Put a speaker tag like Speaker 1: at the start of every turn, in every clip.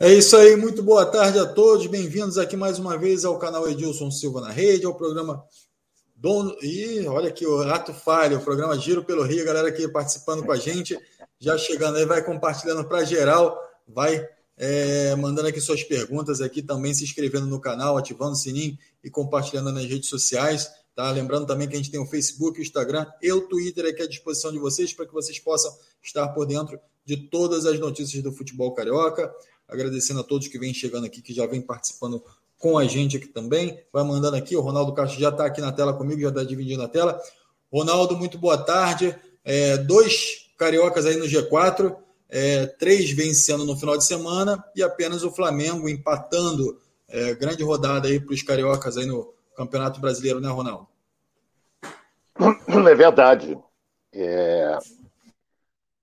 Speaker 1: É isso aí, muito boa tarde a todos, bem-vindos aqui mais uma vez ao canal Edilson Silva na Rede, ao programa Dono. Ih, olha aqui o Rato Falha, o programa Giro pelo Rio, galera aqui participando com a gente, já chegando aí, vai compartilhando para geral, vai é, mandando aqui suas perguntas aqui, também se inscrevendo no canal, ativando o sininho e compartilhando nas redes sociais. Tá? Lembrando também que a gente tem o Facebook, o Instagram e o Twitter aqui à disposição de vocês para que vocês possam estar por dentro de todas as notícias do futebol carioca. Agradecendo a todos que vêm chegando aqui, que já vem participando com a gente aqui também. Vai mandando aqui, o Ronaldo Castro já está aqui na tela comigo, já está dividindo a tela. Ronaldo, muito boa tarde. É, dois cariocas aí no G4, é, três vencendo no final de semana e apenas o Flamengo empatando. É, grande rodada aí para os cariocas aí no Campeonato Brasileiro, né, Ronaldo?
Speaker 2: É verdade. É...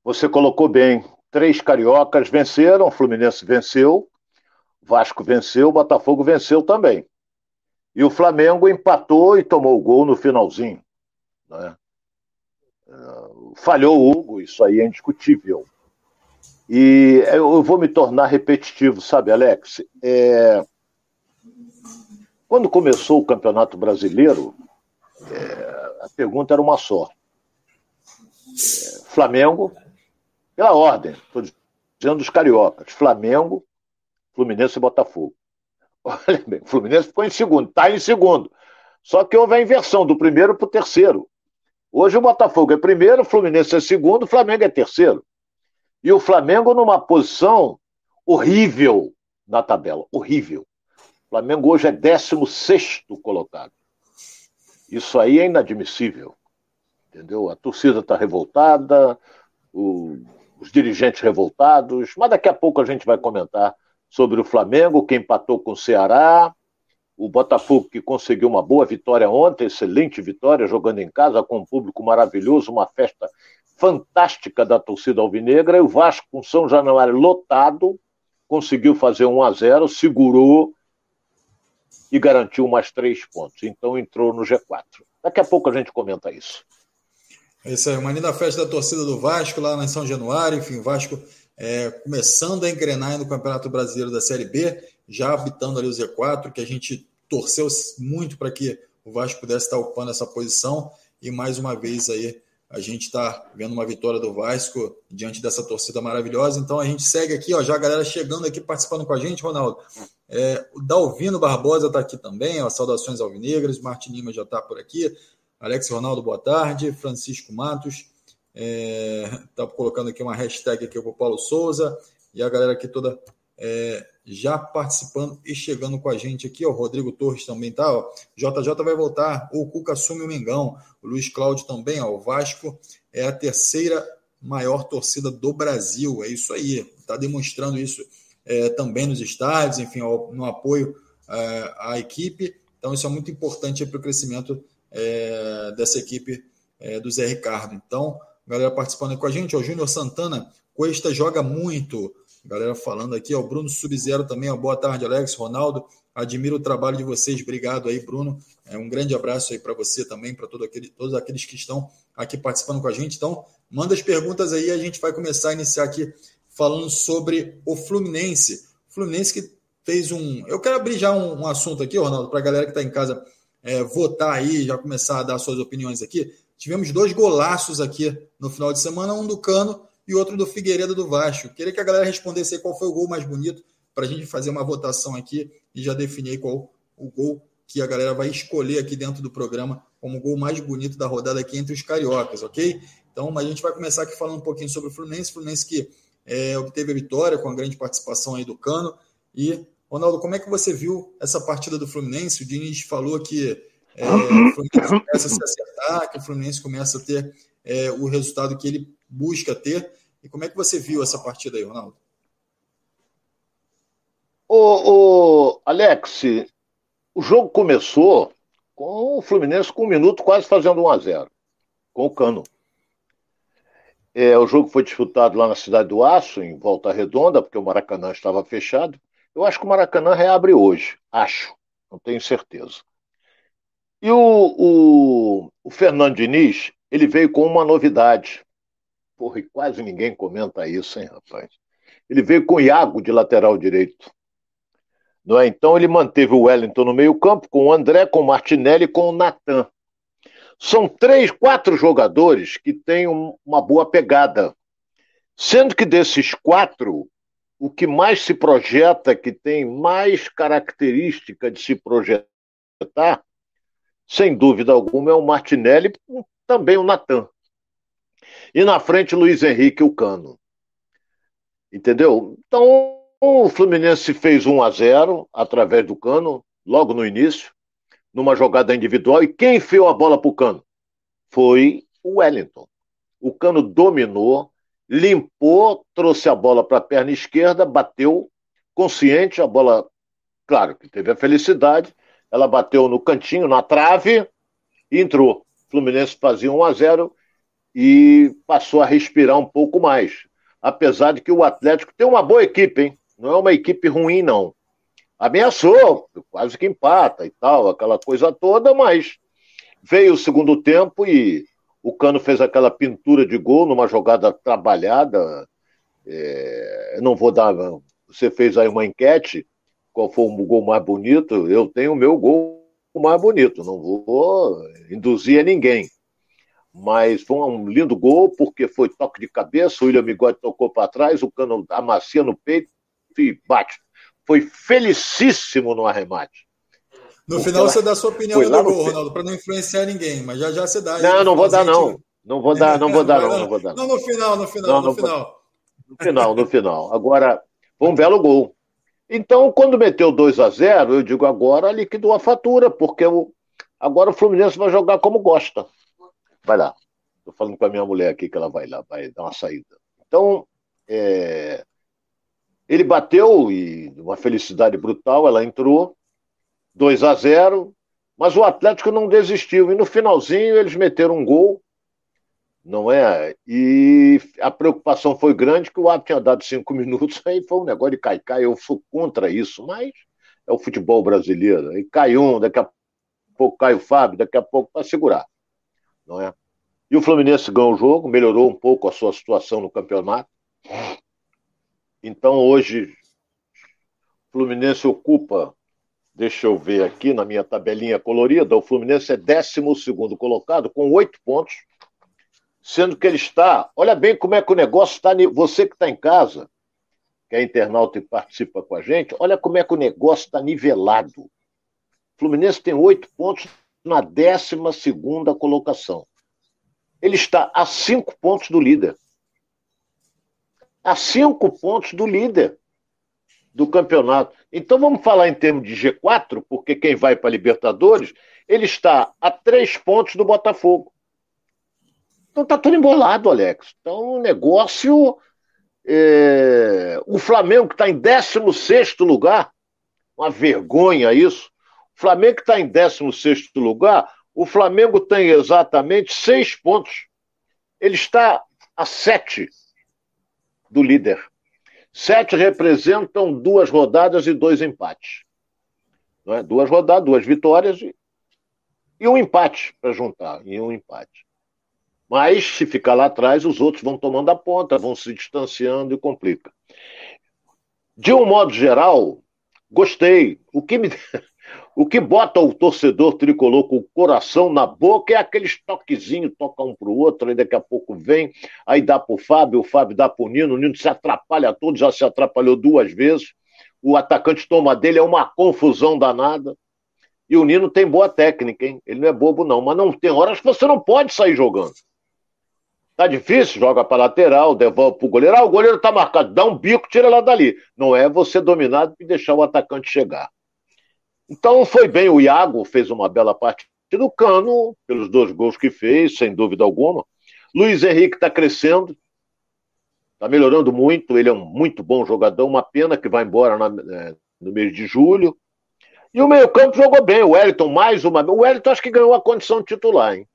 Speaker 2: Você colocou bem três cariocas venceram, Fluminense venceu, Vasco venceu, Botafogo venceu também. E o Flamengo empatou e tomou o gol no finalzinho. Né? Falhou o Hugo, isso aí é indiscutível. E eu vou me tornar repetitivo, sabe, Alex? É... Quando começou o Campeonato Brasileiro, é... a pergunta era uma só. É... Flamengo, pela ordem, estou dizendo dos cariocas: Flamengo, Fluminense e Botafogo. Olha bem, o Fluminense ficou em segundo, está em segundo. Só que houve a inversão do primeiro para o terceiro. Hoje o Botafogo é primeiro, o Fluminense é segundo, o Flamengo é terceiro. E o Flamengo numa posição horrível na tabela. Horrível. O Flamengo hoje é 16 colocado. Isso aí é inadmissível. Entendeu? A torcida está revoltada, o os dirigentes revoltados, mas daqui a pouco a gente vai comentar sobre o Flamengo, que empatou com o Ceará, o Botafogo que conseguiu uma boa vitória ontem, excelente vitória, jogando em casa com um público maravilhoso, uma festa fantástica da torcida alvinegra, e o Vasco com São Januário lotado, conseguiu fazer 1 a 0, segurou e garantiu mais três pontos. Então entrou no G4. Daqui a pouco a gente comenta isso.
Speaker 1: É isso aí, uma linda festa da torcida do Vasco lá em São Januário, enfim, o Vasco é, começando a engrenar no Campeonato Brasileiro da Série B, já habitando ali o Z4, que a gente torceu muito para que o Vasco pudesse estar ocupando essa posição e mais uma vez aí a gente está vendo uma vitória do Vasco diante dessa torcida maravilhosa. Então a gente segue aqui, ó, já a galera chegando aqui participando com a gente, Ronaldo. É, o Dalvino Barbosa está aqui também, ó, saudações alvinegras, Martin Lima já está por aqui. Alex Ronaldo, boa tarde. Francisco Matos, está é, tá colocando aqui uma hashtag aqui para o Paulo Souza. E a galera aqui toda é, já participando e chegando com a gente aqui. O Rodrigo Torres também tá. Ó. JJ vai voltar. O Cuca assume o Mengão. O Luiz Cláudio também. Ó. O Vasco é a terceira maior torcida do Brasil. É isso aí. Está demonstrando isso é, também nos estádios, enfim, ó, no apoio é, à equipe. Então, isso é muito importante para o crescimento é, dessa equipe é, do Zé Ricardo. Então, galera participando com a gente, o Júnior Santana, Cuesta joga muito. Galera falando aqui, o Bruno Sub-Zero também, ó, boa tarde, Alex, Ronaldo. Admiro o trabalho de vocês, obrigado aí, Bruno. É, um grande abraço aí para você também, para todo aquele, todos aqueles que estão aqui participando com a gente. Então, manda as perguntas aí, a gente vai começar a iniciar aqui falando sobre o Fluminense. Fluminense que fez um. Eu quero abrir já um, um assunto aqui, Ronaldo, para a galera que está em casa é, votar aí, já começar a dar suas opiniões aqui. Tivemos dois golaços aqui no final de semana, um do Cano e outro do Figueiredo do Vasco. Queria que a galera respondesse aí qual foi o gol mais bonito para a gente fazer uma votação aqui e já definir qual o gol que a galera vai escolher aqui dentro do programa como o gol mais bonito da rodada aqui entre os cariocas, ok? Então, a gente vai começar aqui falando um pouquinho sobre o Fluminense. Fluminense que é, obteve a vitória com a grande participação aí do Cano e Ronaldo, como é que você viu essa partida do Fluminense? O Diniz falou que é, o Fluminense começa a se acertar, que o Fluminense começa a ter é, o resultado que ele busca ter. E como é que você viu essa partida aí, Ronaldo?
Speaker 2: Ô, ô, Alex, o jogo começou com o Fluminense com um minuto quase fazendo 1 a 0 com o Cano. É, o jogo foi disputado lá na Cidade do Aço, em Volta Redonda, porque o Maracanã estava fechado. Eu acho que o Maracanã reabre hoje, acho, não tenho certeza. E o, o, o Fernando Diniz, ele veio com uma novidade. Porra, e quase ninguém comenta isso, hein, rapaz? Ele veio com o Iago de lateral direito. Não é? Então ele manteve o Wellington no meio-campo, com o André, com o Martinelli e com o Natan. São três, quatro jogadores que têm um, uma boa pegada. Sendo que desses quatro, o que mais se projeta, que tem mais característica de se projetar, sem dúvida alguma, é o Martinelli, também o Natan. E na frente, Luiz Henrique e o Cano. Entendeu? Então, o Fluminense fez 1 a 0 através do Cano, logo no início, numa jogada individual. E quem enfiou a bola para o Cano? Foi o Wellington. O Cano dominou, limpou, trouxe a bola para a perna esquerda, bateu consciente, a bola, claro que teve a felicidade, ela bateu no cantinho, na trave e entrou. O Fluminense fazia 1 a 0 e passou a respirar um pouco mais. Apesar de que o Atlético tem uma boa equipe, hein? Não é uma equipe ruim, não. Ameaçou, quase que empata e tal, aquela coisa toda, mas veio o segundo tempo e o Cano fez aquela pintura de gol numa jogada trabalhada. É, não vou dar. Você fez aí uma enquete, qual foi o gol mais bonito? Eu tenho o meu gol mais bonito, não vou induzir a ninguém. Mas foi um lindo gol, porque foi toque de cabeça, o William Migode tocou para trás, o cano amacia no peito e bate. Foi felicíssimo no arremate.
Speaker 1: No Porque final você dá a sua opinião do gol, Ronaldo, para não influenciar ninguém, mas já já você dá.
Speaker 2: Não, não vou dar não. Não vou dar, não vou dar não, não vou dar.
Speaker 1: Não, no final, no final, não, no final.
Speaker 2: No final, no final. Agora, foi um belo gol. Então, quando meteu 2 a 0 eu digo agora liquidou a fatura, porque o, agora o Fluminense vai jogar como gosta. Vai lá. Estou falando com a minha mulher aqui que ela vai lá, vai dar uma saída. Então, é, ele bateu e uma felicidade brutal, ela entrou, 2 a 0, mas o Atlético não desistiu. E no finalzinho eles meteram um gol, não é? E a preocupação foi grande que o árbitro tinha dado cinco minutos, aí foi um negócio de cair, Eu sou contra isso, mas é o futebol brasileiro. Aí cai um, daqui a pouco cai o Fábio, daqui a pouco para segurar, não é? E o Fluminense ganhou o jogo, melhorou um pouco a sua situação no campeonato. Então hoje o Fluminense ocupa, deixa eu ver aqui na minha tabelinha colorida, o Fluminense é 12 colocado com oito pontos, sendo que ele está. Olha bem como é que o negócio está. Você que está em casa, que é internauta e participa com a gente, olha como é que o negócio está nivelado. O Fluminense tem oito pontos na 12 colocação ele está a cinco pontos do líder. A cinco pontos do líder do campeonato. Então vamos falar em termos de G4, porque quem vai para a Libertadores, ele está a três pontos do Botafogo. Então tá tudo embolado, Alex. Então o negócio. É... O Flamengo que está em 16 lugar, uma vergonha isso. O Flamengo que está em 16 lugar, o Flamengo tem exatamente seis pontos. Ele está a sete do líder. Sete representam duas rodadas e dois empates. É? Duas rodadas, duas vitórias e, e um empate para juntar. E um empate. Mas se ficar lá atrás, os outros vão tomando a ponta, vão se distanciando e complica. De um modo geral, gostei. O que me, o que bota o torcedor tricolor com o coração na boca é aqueles toquezinhos, toca um pro outro, aí daqui a pouco vem, aí dá pro Fábio, o Fábio dá pro Nino, o Nino se atrapalha todo, já se atrapalhou duas vezes, o atacante toma dele, é uma confusão danada. E o Nino tem boa técnica, hein? Ele não é bobo, não, mas não tem horas que você não pode sair jogando. Tá difícil, joga para lateral, devolve pro goleiro. Ah, o goleiro tá marcado, dá um bico, tira lá dali. Não é você dominado e deixar o atacante chegar. Então foi bem, o Iago fez uma bela partida do Cano, pelos dois gols que fez, sem dúvida alguma. Luiz Henrique está crescendo, está melhorando muito, ele é um muito bom jogador, uma pena que vai embora na, é, no mês de julho. E o meio-campo jogou bem, o Wellington mais uma vez. O Wellington acho que ganhou a condição titular, hein?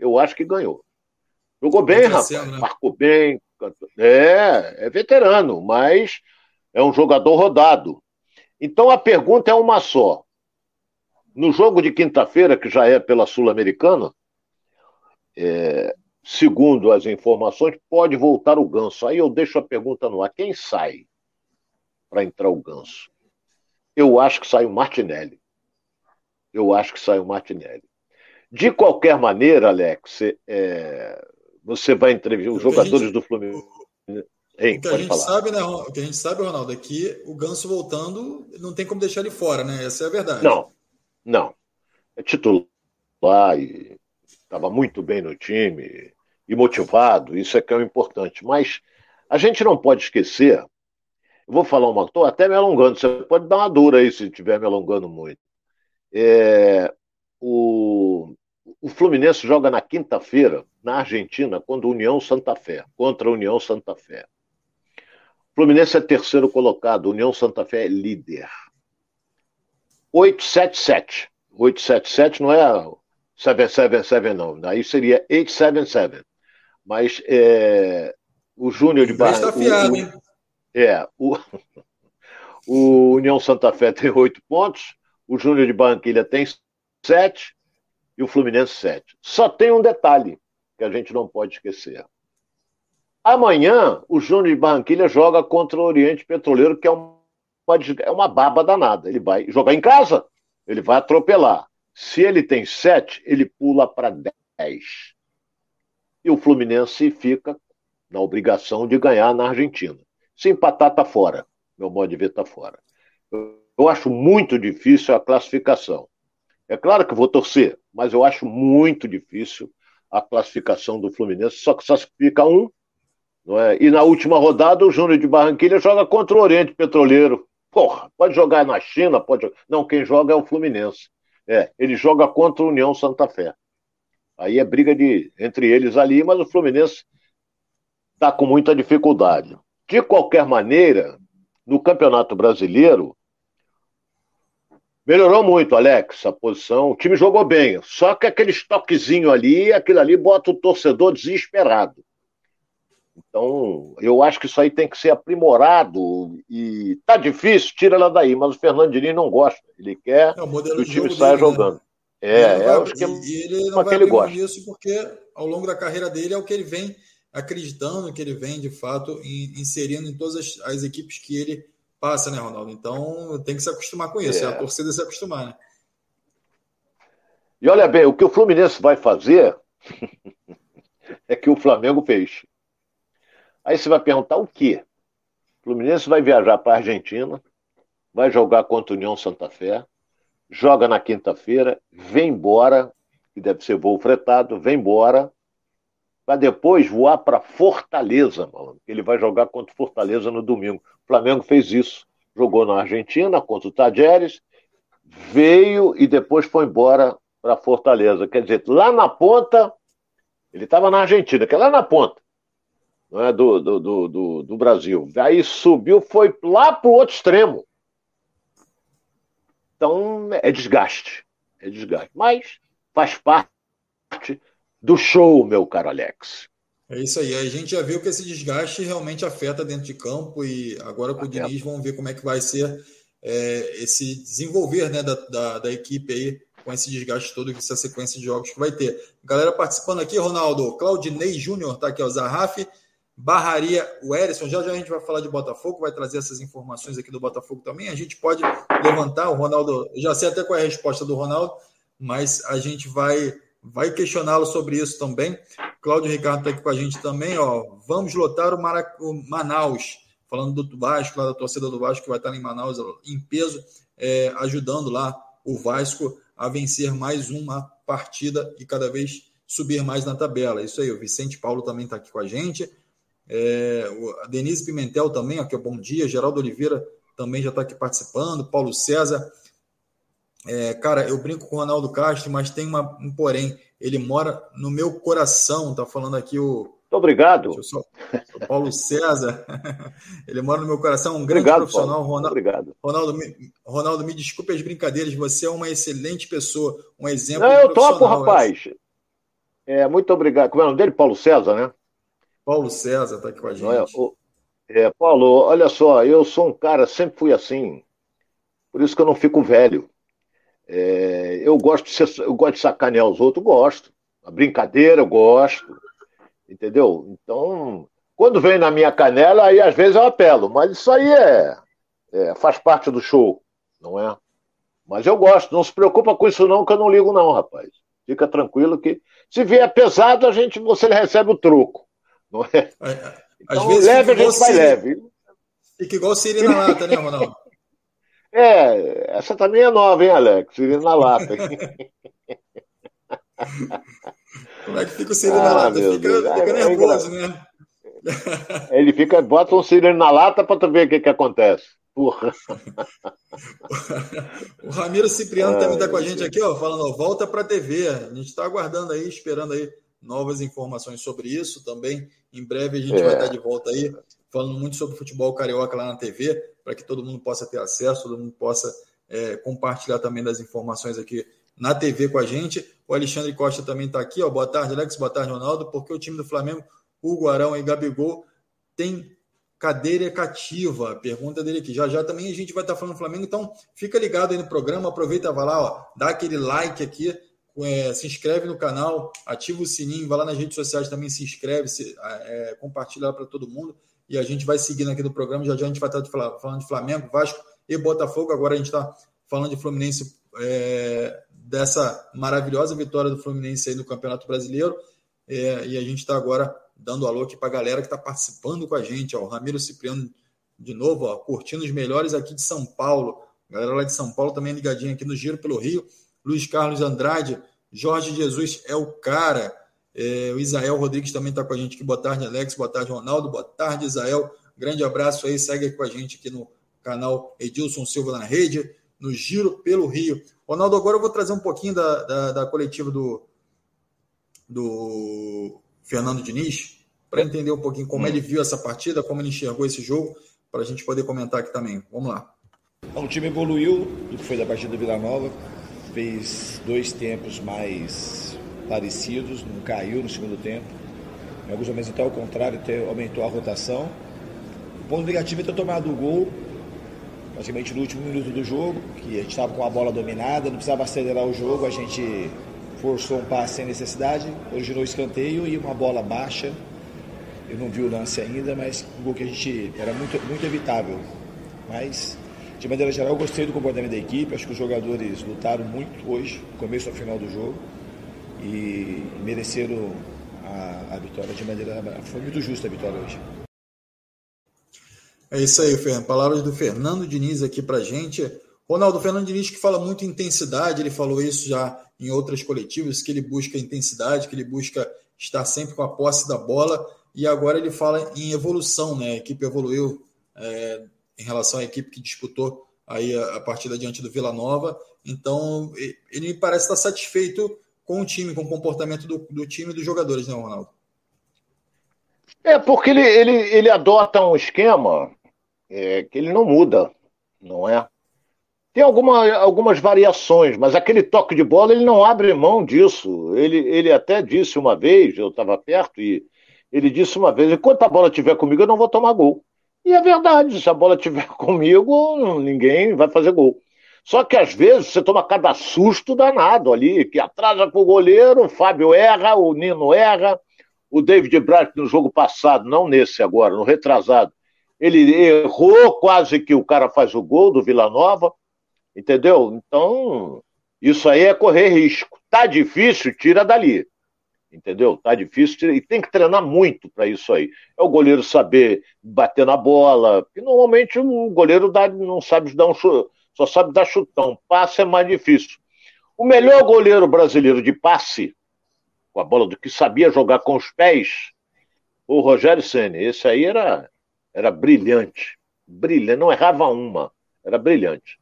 Speaker 2: Eu acho que ganhou. Jogou bem, rapaz. Né? Marcou bem. É, é veterano, mas é um jogador rodado. Então a pergunta é uma só. No jogo de quinta-feira, que já é pela Sul-Americana, é, segundo as informações, pode voltar o Ganso. Aí eu deixo a pergunta no ar: quem sai? para entrar o Ganso. Eu acho que sai o Martinelli. Eu acho que sai o Martinelli. De qualquer maneira, Alex, é, você vai entrevistar os jogadores gente, do Fluminense.
Speaker 1: Hein, o que a gente falar. sabe, né, o que a gente sabe, Ronaldo, é que o Ganso voltando não tem como deixar ele fora, né? Essa é a verdade.
Speaker 2: Não, não. É titular e estava muito bem no time e motivado, isso é que é o importante. Mas a gente não pode esquecer, eu vou falar uma, estou até me alongando, você pode dar uma dura aí se estiver me alongando muito. É, o, o Fluminense joga na quinta-feira, na Argentina, contra a União Santa Fé, contra a União Santa Fé. O Fluminense é terceiro colocado, União Santa Fé é líder. 877. 877 não é 777, não. Daí seria 877. Mas é, o Júnior de Barra. Está
Speaker 1: afiado, hein?
Speaker 2: É. O, o União Santa Fé tem oito pontos, o Júnior de Barranquilha tem sete e o Fluminense sete. Só tem um detalhe que a gente não pode esquecer. Amanhã, o Júnior de Barranquilha joga contra o Oriente Petroleiro, que é uma, é uma baba danada. Ele vai jogar em casa, ele vai atropelar. Se ele tem sete, ele pula para dez. E o Fluminense fica na obrigação de ganhar na Argentina. Se empatar, tá fora. Meu modo de ver, tá fora. Eu acho muito difícil a classificação. É claro que vou torcer, mas eu acho muito difícil a classificação do Fluminense. Só que só fica um. Não é? E na última rodada, o Júnior de Barranquilha joga contra o Oriente Petroleiro. Porra, pode jogar na China, pode. Não, quem joga é o Fluminense. É, ele joga contra a União Santa Fé. Aí é briga de, entre eles ali, mas o Fluminense está com muita dificuldade. De qualquer maneira, no Campeonato Brasileiro, melhorou muito, Alex, a posição. O time jogou bem, só que aquele toquezinho ali, aquilo ali bota o torcedor desesperado. Então, eu acho que isso aí tem que ser aprimorado e tá difícil, tira ela daí, mas o Fernando Diniz não gosta. Ele quer é, o que o time saia dele, né? jogando. Né? É,
Speaker 1: é o esquema e ele não vai ele gosta. Isso porque ao longo da carreira dele é o que ele vem acreditando que ele vem, de fato, inserindo em todas as, as, equipes que ele passa, né, Ronaldo? Então tem que se acostumar com isso, é, é a torcida se acostumar, né?
Speaker 2: E olha bem, o que o Fluminense vai fazer é que o Flamengo fez. Aí você vai perguntar o quê? O Fluminense vai viajar para a Argentina, vai jogar contra a União Santa Fé, joga na quinta-feira, vem embora, que deve ser voo fretado, vem embora, para depois voar para Fortaleza, mano. Ele vai jogar contra Fortaleza no domingo. O Flamengo fez isso. Jogou na Argentina contra o Tajeres, veio e depois foi embora para Fortaleza. Quer dizer, lá na ponta, ele estava na Argentina, que é lá na ponta não é, do, do, do, do, Brasil. Aí subiu, foi lá para o outro extremo. Então é desgaste. É desgaste. Mas faz parte do show, meu caro Alex.
Speaker 1: É isso aí. A gente já viu que esse desgaste realmente afeta dentro de campo e agora com o Diniz vamos ver como é que vai ser é, esse desenvolver né, da, da, da, equipe aí com esse desgaste todo, essa sequência de jogos que vai ter. Galera participando aqui, Ronaldo, Claudinei Júnior está aqui, o Zarraf, barraria o Erisson. Já já a gente vai falar de Botafogo, vai trazer essas informações aqui do Botafogo também. A gente pode levantar o Ronaldo, já sei até qual é a resposta do Ronaldo, mas a gente vai vai questioná-lo sobre isso também. Cláudio Ricardo está aqui com a gente também. Ó. Vamos lotar o, Marac... o Manaus, falando do Vasco, lá da torcida do Vasco, que vai estar em Manaus em peso, é, ajudando lá o Vasco a vencer mais uma partida e cada vez subir mais na tabela. Isso aí, o Vicente Paulo também está aqui com a gente. É, a Denise Pimentel também, aqui, bom dia. Geraldo Oliveira também já está aqui participando. Paulo César. É, cara, eu brinco com o Ronaldo Castro, mas tem uma, um porém. Ele mora no meu coração, tá falando aqui o. Muito
Speaker 2: obrigado.
Speaker 1: Só, o Paulo César. ele mora no meu coração, um grande obrigado, profissional. Ronaldo, obrigado. Ronaldo, me, Ronaldo, me desculpe as brincadeiras, você é uma excelente pessoa, um exemplo.
Speaker 2: Não, eu topo, rapaz. É, muito obrigado. Como é o nome dele? Paulo César, né?
Speaker 1: Paulo César está aqui com a gente.
Speaker 2: Olha, o, é, Paulo, olha só, eu sou um cara, sempre fui assim. Por isso que eu não fico velho. É, eu gosto de ser, eu gosto de sacanear os outros, gosto. A brincadeira, eu gosto. Entendeu? Então, quando vem na minha canela, aí às vezes eu apelo, mas isso aí é, É, faz parte do show, não é? Mas eu gosto, não se preocupa com isso não, que eu não ligo não, rapaz. Fica tranquilo que se vier pesado, a gente, você recebe o troco. Não é?
Speaker 1: Às então, vezes leve, a gente vai leve. Fica igual Siri na lata, né, Ronaldo?
Speaker 2: É, essa também é nova, hein, Alex? Siri na lata.
Speaker 1: Como é que fica o Siri ah, na lata? Fica, fica é, nervoso, é né?
Speaker 2: Ele fica, bota um Siri na lata para tu ver o que, que acontece. Porra.
Speaker 1: o Ramiro Cipriano também está com a gente aqui, ó, falando, ó, volta para a TV. A gente está aguardando aí, esperando aí novas informações sobre isso também. Em breve a gente é. vai estar de volta aí, falando muito sobre futebol carioca lá na TV, para que todo mundo possa ter acesso, todo mundo possa é, compartilhar também das informações aqui na TV com a gente. O Alexandre Costa também está aqui, ó. Boa tarde, Alex. Boa tarde, Ronaldo. Porque o time do Flamengo, Hugo Arão e Gabigol, tem cadeira cativa? Pergunta dele aqui. Já já também a gente vai estar falando do Flamengo, então fica ligado aí no programa, aproveita, vai lá, ó, dá aquele like aqui, é, se inscreve no canal, ativa o sininho, vai lá nas redes sociais também, se inscreve, se, é, compartilha para todo mundo e a gente vai seguindo aqui no programa. Já já a gente vai estar falando de Flamengo, Vasco e Botafogo. Agora a gente está falando de Fluminense, é, dessa maravilhosa vitória do Fluminense aí no Campeonato Brasileiro. É, e a gente está agora dando alô aqui para a galera que está participando com a gente. Ó, o Ramiro Cipriano, de novo, ó, curtindo os melhores aqui de São Paulo. Galera lá de São Paulo também ligadinha aqui no Giro pelo Rio. Luiz Carlos Andrade, Jorge Jesus é o cara. É, o Isael Rodrigues também está com a gente aqui. Boa tarde, Alex. Boa tarde, Ronaldo. Boa tarde, Isael. Grande abraço aí. Segue com a gente aqui no canal Edilson Silva na rede, no Giro pelo Rio. Ronaldo, agora eu vou trazer um pouquinho da, da, da coletiva do, do Fernando Diniz, para entender um pouquinho como ele viu essa partida, como ele enxergou esse jogo, para a gente poder comentar aqui também. Vamos lá.
Speaker 3: O time evoluiu do que foi da partida do Vila Nova, fez dois tempos mais parecidos, não caiu no segundo tempo. Em alguns momentos até ao contrário, até aumentou a rotação. O ponto negativo é ter tomado o gol praticamente no último minuto do jogo, que a gente estava com a bola dominada, não precisava acelerar o jogo, a gente forçou um passe sem necessidade, originou escanteio e uma bola baixa. Eu não vi o lance ainda, mas um gol que a gente era muito, muito evitável. Mas, de maneira geral, eu gostei do comportamento da equipe. Acho que os jogadores lutaram muito hoje, começo ao final do jogo, e mereceram a, a vitória de maneira. Foi muito justa a vitória hoje.
Speaker 1: É isso aí, Fernando. Palavras do Fernando Diniz aqui pra gente. Ronaldo, Fernando Diniz que fala muito intensidade, ele falou isso já em outras coletivas, que ele busca intensidade, que ele busca estar sempre com a posse da bola, e agora ele fala em evolução, né? A equipe evoluiu é, em relação à equipe que disputou aí a, a partida diante do Vila Nova, então ele me parece estar satisfeito com o time, com o comportamento do, do time e dos jogadores, né, Ronaldo?
Speaker 2: É, porque ele, ele, ele adota um esquema é, que ele não muda, não é? Tem alguma, algumas variações, mas aquele toque de bola ele não abre mão disso. Ele, ele até disse uma vez, eu estava perto, e ele disse uma vez: enquanto a bola estiver comigo, eu não vou tomar gol. E é verdade, se a bola estiver comigo, ninguém vai fazer gol. Só que às vezes você toma cada susto danado ali, que atrasa para o goleiro, o Fábio erra, o Nino erra, o David Braz no jogo passado, não nesse agora, no retrasado, ele errou quase que o cara faz o gol do Vila Nova. Entendeu? Então, isso aí é correr risco. Tá difícil, tira dali. Entendeu? Tá difícil e tem que treinar muito para isso aí. É o goleiro saber bater na bola, porque normalmente o goleiro dá, não sabe dar um só sabe dar chutão. Passe é mais difícil. O melhor goleiro brasileiro de passe, com a bola do que sabia jogar com os pés, o Rogério Ceni. Esse aí era, era brilhante. Brilhante, não errava uma. Era brilhante.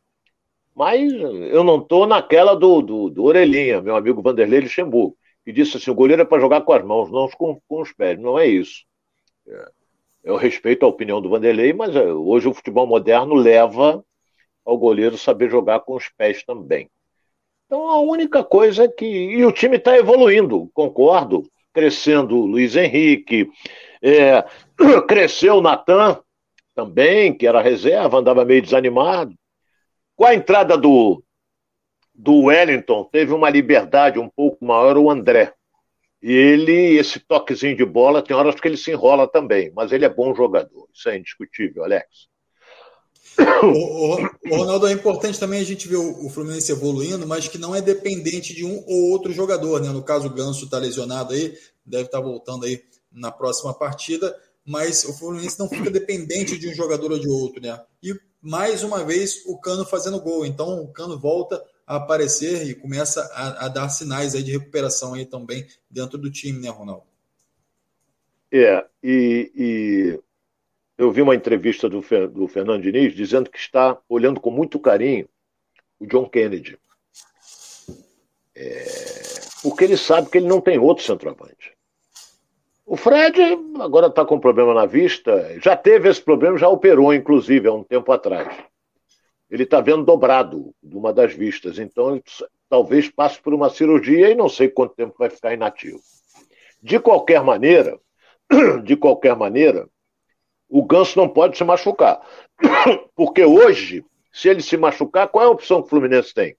Speaker 2: Mas eu não estou naquela do, do, do, Orelhinha, meu amigo Vanderlei Luxemburgo, que disse assim: o goleiro é para jogar com as mãos, não com, com os pés. Não é isso. É. Eu respeito a opinião do Vanderlei, mas é, hoje o futebol moderno leva ao goleiro saber jogar com os pés também. Então a única coisa é que. E o time está evoluindo, concordo. Crescendo o Luiz Henrique, é... cresceu o Natan também, que era reserva, andava meio desanimado. Com a entrada do, do Wellington, teve uma liberdade um pouco maior o André. E ele, esse toquezinho de bola, tem horas que ele se enrola também, mas ele é bom jogador. Isso é indiscutível, Alex.
Speaker 1: O, o, Ronaldo é importante também a gente ver o, o, Fluminense evoluindo, mas que não é dependente de um ou outro jogador, né? No caso, o Ganso está lesionado aí, deve estar tá voltando aí na próxima partida, mas o Fluminense não fica dependente de um jogador ou de outro, né? E mais uma vez o Cano fazendo gol, então o Cano volta a aparecer e começa a, a dar sinais aí de recuperação aí também dentro do time, né, Ronaldo?
Speaker 2: É, e, e eu vi uma entrevista do, do Fernando Diniz dizendo que está olhando com muito carinho o John Kennedy. É, porque ele sabe que ele não tem outro centroavante. O Fred agora está com problema na vista, já teve esse problema, já operou, inclusive, há um tempo atrás. Ele está vendo dobrado de uma das vistas, então ele talvez passe por uma cirurgia e não sei quanto tempo vai ficar inativo. De qualquer maneira, de qualquer maneira, o Ganso não pode se machucar. Porque hoje, se ele se machucar, qual é a opção que o Fluminense tem?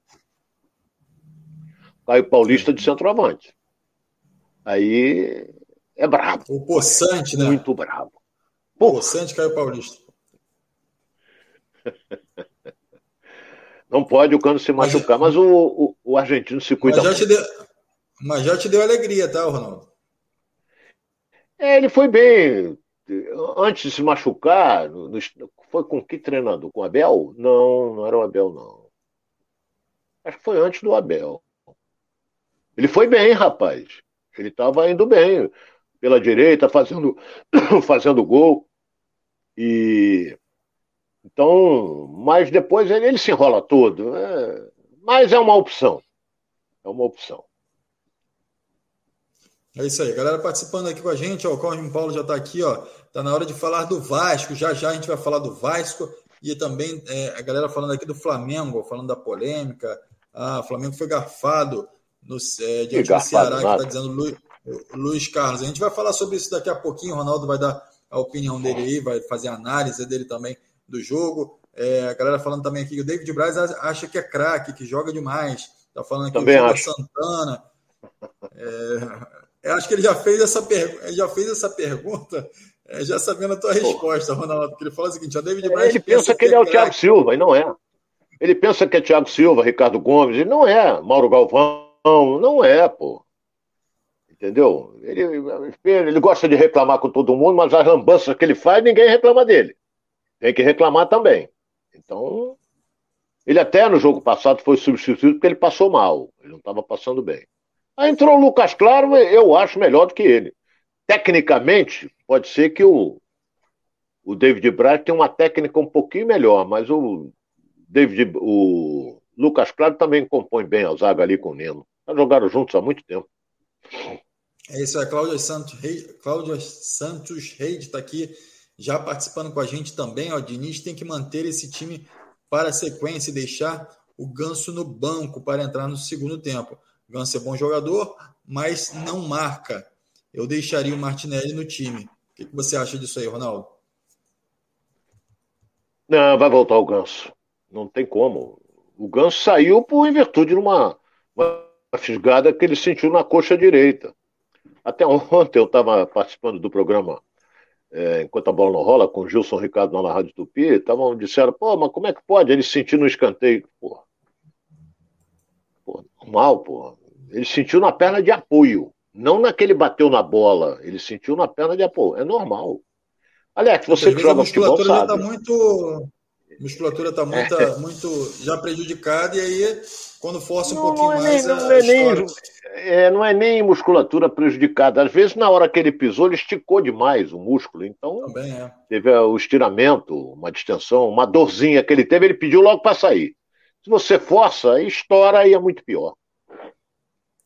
Speaker 2: Caio Paulista de centroavante. Aí é brabo.
Speaker 1: O Poçante, né?
Speaker 2: Muito brabo.
Speaker 1: O Poçante Caio Paulista.
Speaker 2: Não pode o Cano se machucar, mas, mas o, o, o, argentino se cuida.
Speaker 1: Mas já, deu, mas já te deu alegria, tá, Ronaldo?
Speaker 2: É, ele foi bem antes de se machucar, no, foi com que treinador? Com o Abel? Não, não era o Abel, não. Acho que foi antes do Abel. Ele foi bem, rapaz. Ele estava indo bem. Pela direita, fazendo, fazendo gol. E. Então, mas depois ele, ele se enrola todo. É, mas é uma opção. É uma opção.
Speaker 1: É isso aí, galera participando aqui com a gente, ó, o Corre Paulo já está aqui, ó, tá na hora de falar do Vasco, já já a gente vai falar do Vasco e também é, a galera falando aqui do Flamengo, falando da polêmica, ah, o Flamengo foi garfado no, é, diante do Ceará, que está dizendo Lu, Luiz Carlos. A gente vai falar sobre isso daqui a pouquinho, o Ronaldo vai dar a opinião dele aí, vai fazer a análise dele também do jogo. É, a galera falando também aqui que o David Braz acha que é craque, que joga demais. Tá falando aqui
Speaker 2: também
Speaker 1: o Santana. É, eu acho que ele já fez essa, per... já fez essa pergunta é, já sabendo a tua resposta, Ronaldo. Porque ele fala o seguinte: a David
Speaker 2: Braz. Ele pensa que ele é o Thiago Silva, e não é. Ele pensa que é Thiago Silva, Ricardo Gomes, e não é. Mauro Galvão, não é, pô. Entendeu? Ele, ele gosta de reclamar com todo mundo, mas as lambanças que ele faz, ninguém reclama dele. Tem que reclamar também. Então, ele até no jogo passado foi substituído porque ele passou mal. Ele não estava passando bem. Aí entrou o Lucas Claro, eu acho melhor do que ele. Tecnicamente, pode ser que o, o David Braz tenha uma técnica um pouquinho melhor, mas o David, o Lucas Claro também compõe bem a zaga ali com o Neno. Já jogaram juntos há muito tempo.
Speaker 1: É isso, é Cláudia Santos Reis, Cláudia Santos Reis está aqui já participando com a gente também. O Diniz tem que manter esse time para a sequência e deixar o Ganso no banco para entrar no segundo tempo. Ganso é bom jogador, mas não marca. Eu deixaria o Martinelli no time. O que você acha disso aí, Ronaldo?
Speaker 2: Não, vai voltar o Ganso. Não tem como. O Ganso saiu por em virtude de uma, uma fisgada que ele sentiu na coxa direita. Até ontem eu estava participando do programa é, Enquanto a Bola Não Rola, com o Gilson Ricardo na Rádio Tupi, tavam, disseram, pô, mas como é que pode? Ele sentiu no escanteio. Pô, pô normal, pô. Ele sentiu na perna de apoio. Não naquele bateu na bola. Ele sentiu na perna de apoio. É normal. Alex, você que joga futebol
Speaker 1: sabe. Já tá muito, a musculatura está muito, é. muito já prejudicada e aí quando força um não, pouquinho não é mais nem, não, é nem,
Speaker 2: é, não é nem musculatura prejudicada. Às vezes, na hora que ele pisou, ele esticou demais o músculo. Então,
Speaker 1: é.
Speaker 2: teve o estiramento, uma distensão, uma dorzinha que ele teve, ele pediu logo para sair. Se você força, estoura e é muito pior.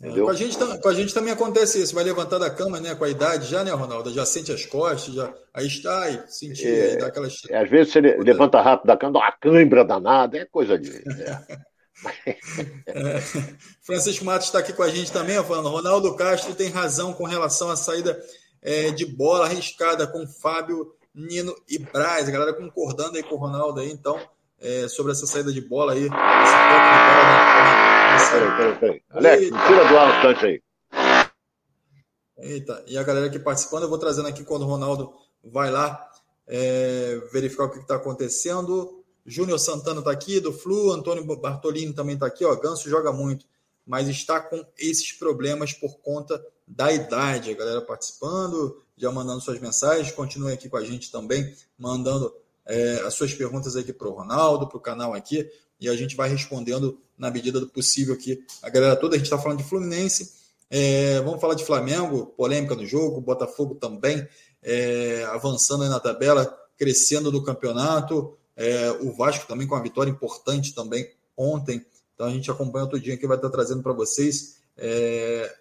Speaker 1: Com a, gente, com a gente também acontece isso, vai levantar da cama, né? Com a idade já, né, Ronaldo? Já sente as costas, já, aí está, aí sentir, é, aí dá aquelas.
Speaker 2: É, às vezes você levanta rápido da cama, dá uma cãibra danada, é coisa de.
Speaker 1: É. é. Francisco Matos está aqui com a gente também, falando. Ronaldo Castro tem razão com relação à saída é, de bola arriscada com Fábio, Nino e Braz. A galera concordando aí com o Ronaldo aí, então, é, sobre essa saída de bola aí. De bola, né?
Speaker 2: Peraí, peraí, peraí. Alex, tira do ar um aí.
Speaker 1: Eita, e a galera aqui participando, eu vou trazendo aqui quando o Ronaldo vai lá é, verificar o que está acontecendo. Júnior Santana está aqui, do Flu, Antônio Bartolini também está aqui, ó. Ganso joga muito, mas está com esses problemas por conta da idade. A galera participando, já mandando suas mensagens. Continue aqui com a gente também, mandando é, as suas perguntas aqui para o Ronaldo, para o canal aqui, e a gente vai respondendo na medida do possível aqui. A galera toda, a gente está falando de Fluminense, é, vamos falar de Flamengo, polêmica do jogo, Botafogo também é, avançando na tabela, crescendo no campeonato, é, o Vasco também com uma vitória importante também ontem. Então a gente acompanha todo dia que vai estar trazendo para vocês. É,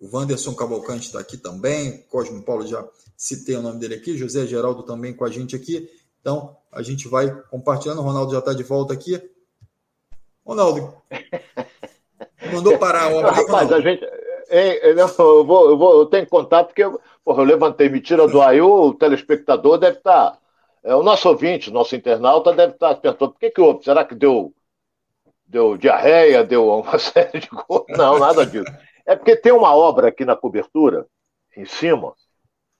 Speaker 1: o Wanderson Cavalcante está aqui também, Cosmo Paulo já citei o nome dele aqui, José Geraldo também com a gente aqui. Então, a gente vai compartilhando. O Ronaldo já está de volta aqui. Ronaldo, mandou parar a obra.
Speaker 2: Rapaz, a gente. eu, vou, eu, vou, eu tenho contar porque porra, eu levantei, me tira do ar. o telespectador deve estar. Tá, é, o nosso ouvinte, nosso internauta, deve estar perguntando: por que, que houve? Será que deu, deu diarreia, deu uma série de coisas? Não, nada disso. É porque tem uma obra aqui na cobertura, em cima,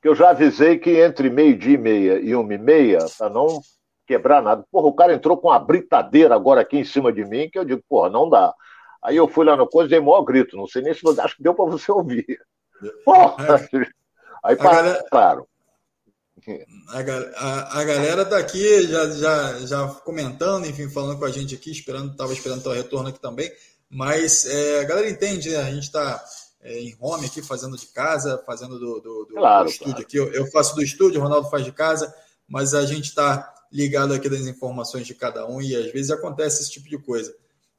Speaker 2: que eu já avisei que entre meio-dia e meia e uma e meia, para não quebrar nada. Porra, o cara entrou com uma britadeira agora aqui em cima de mim, que eu digo, porra, não dá. Aí eu fui lá no coisa e dei maior grito, não sei nem se acho que deu para você ouvir. Porra! É. Aí pararam.
Speaker 1: A, a, a, galera tá aqui já, já, já comentando, enfim, falando com a gente aqui, esperando, estava esperando o retorno aqui também. Mas é, a galera entende, né? A gente está é, em home aqui, fazendo de casa, fazendo do, do, do, claro, do estúdio claro. aqui. Eu, eu, faço do estúdio, o Ronaldo faz de casa, mas a gente está ligado aqui das informações de cada um e às vezes acontece esse tipo de coisa.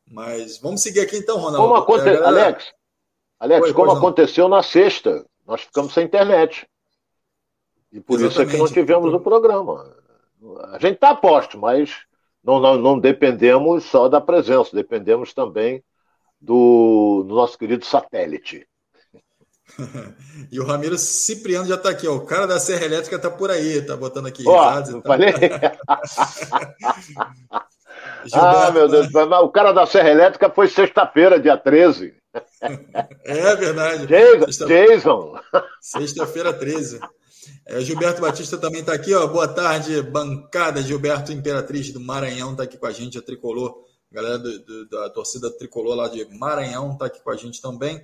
Speaker 1: Mas vamos seguir aqui então, Ronaldo.
Speaker 2: Como aconte... galera... Alex, Alex Oi, como aconteceu na sexta, nós ficamos sem internet. E por Exatamente. isso é que não tivemos o programa. A gente está a posto, mas não, não, não dependemos só da presença, dependemos também do, do nosso querido satélite.
Speaker 1: e o Ramiro Cipriano já está aqui, ó. O cara da Serra Elétrica está por aí, está botando aqui. Oh, falei?
Speaker 2: ah, meu Deus, o cara da Serra Elétrica foi sexta-feira, dia 13.
Speaker 1: É verdade.
Speaker 2: Jason. Sexta... Jason.
Speaker 1: Sexta-feira 13. É, Gilberto Batista também está aqui, ó. Boa tarde, bancada. Gilberto Imperatriz do Maranhão está aqui com a gente, a tricolor galera do, do, da torcida tricolor lá de Maranhão está aqui com a gente também.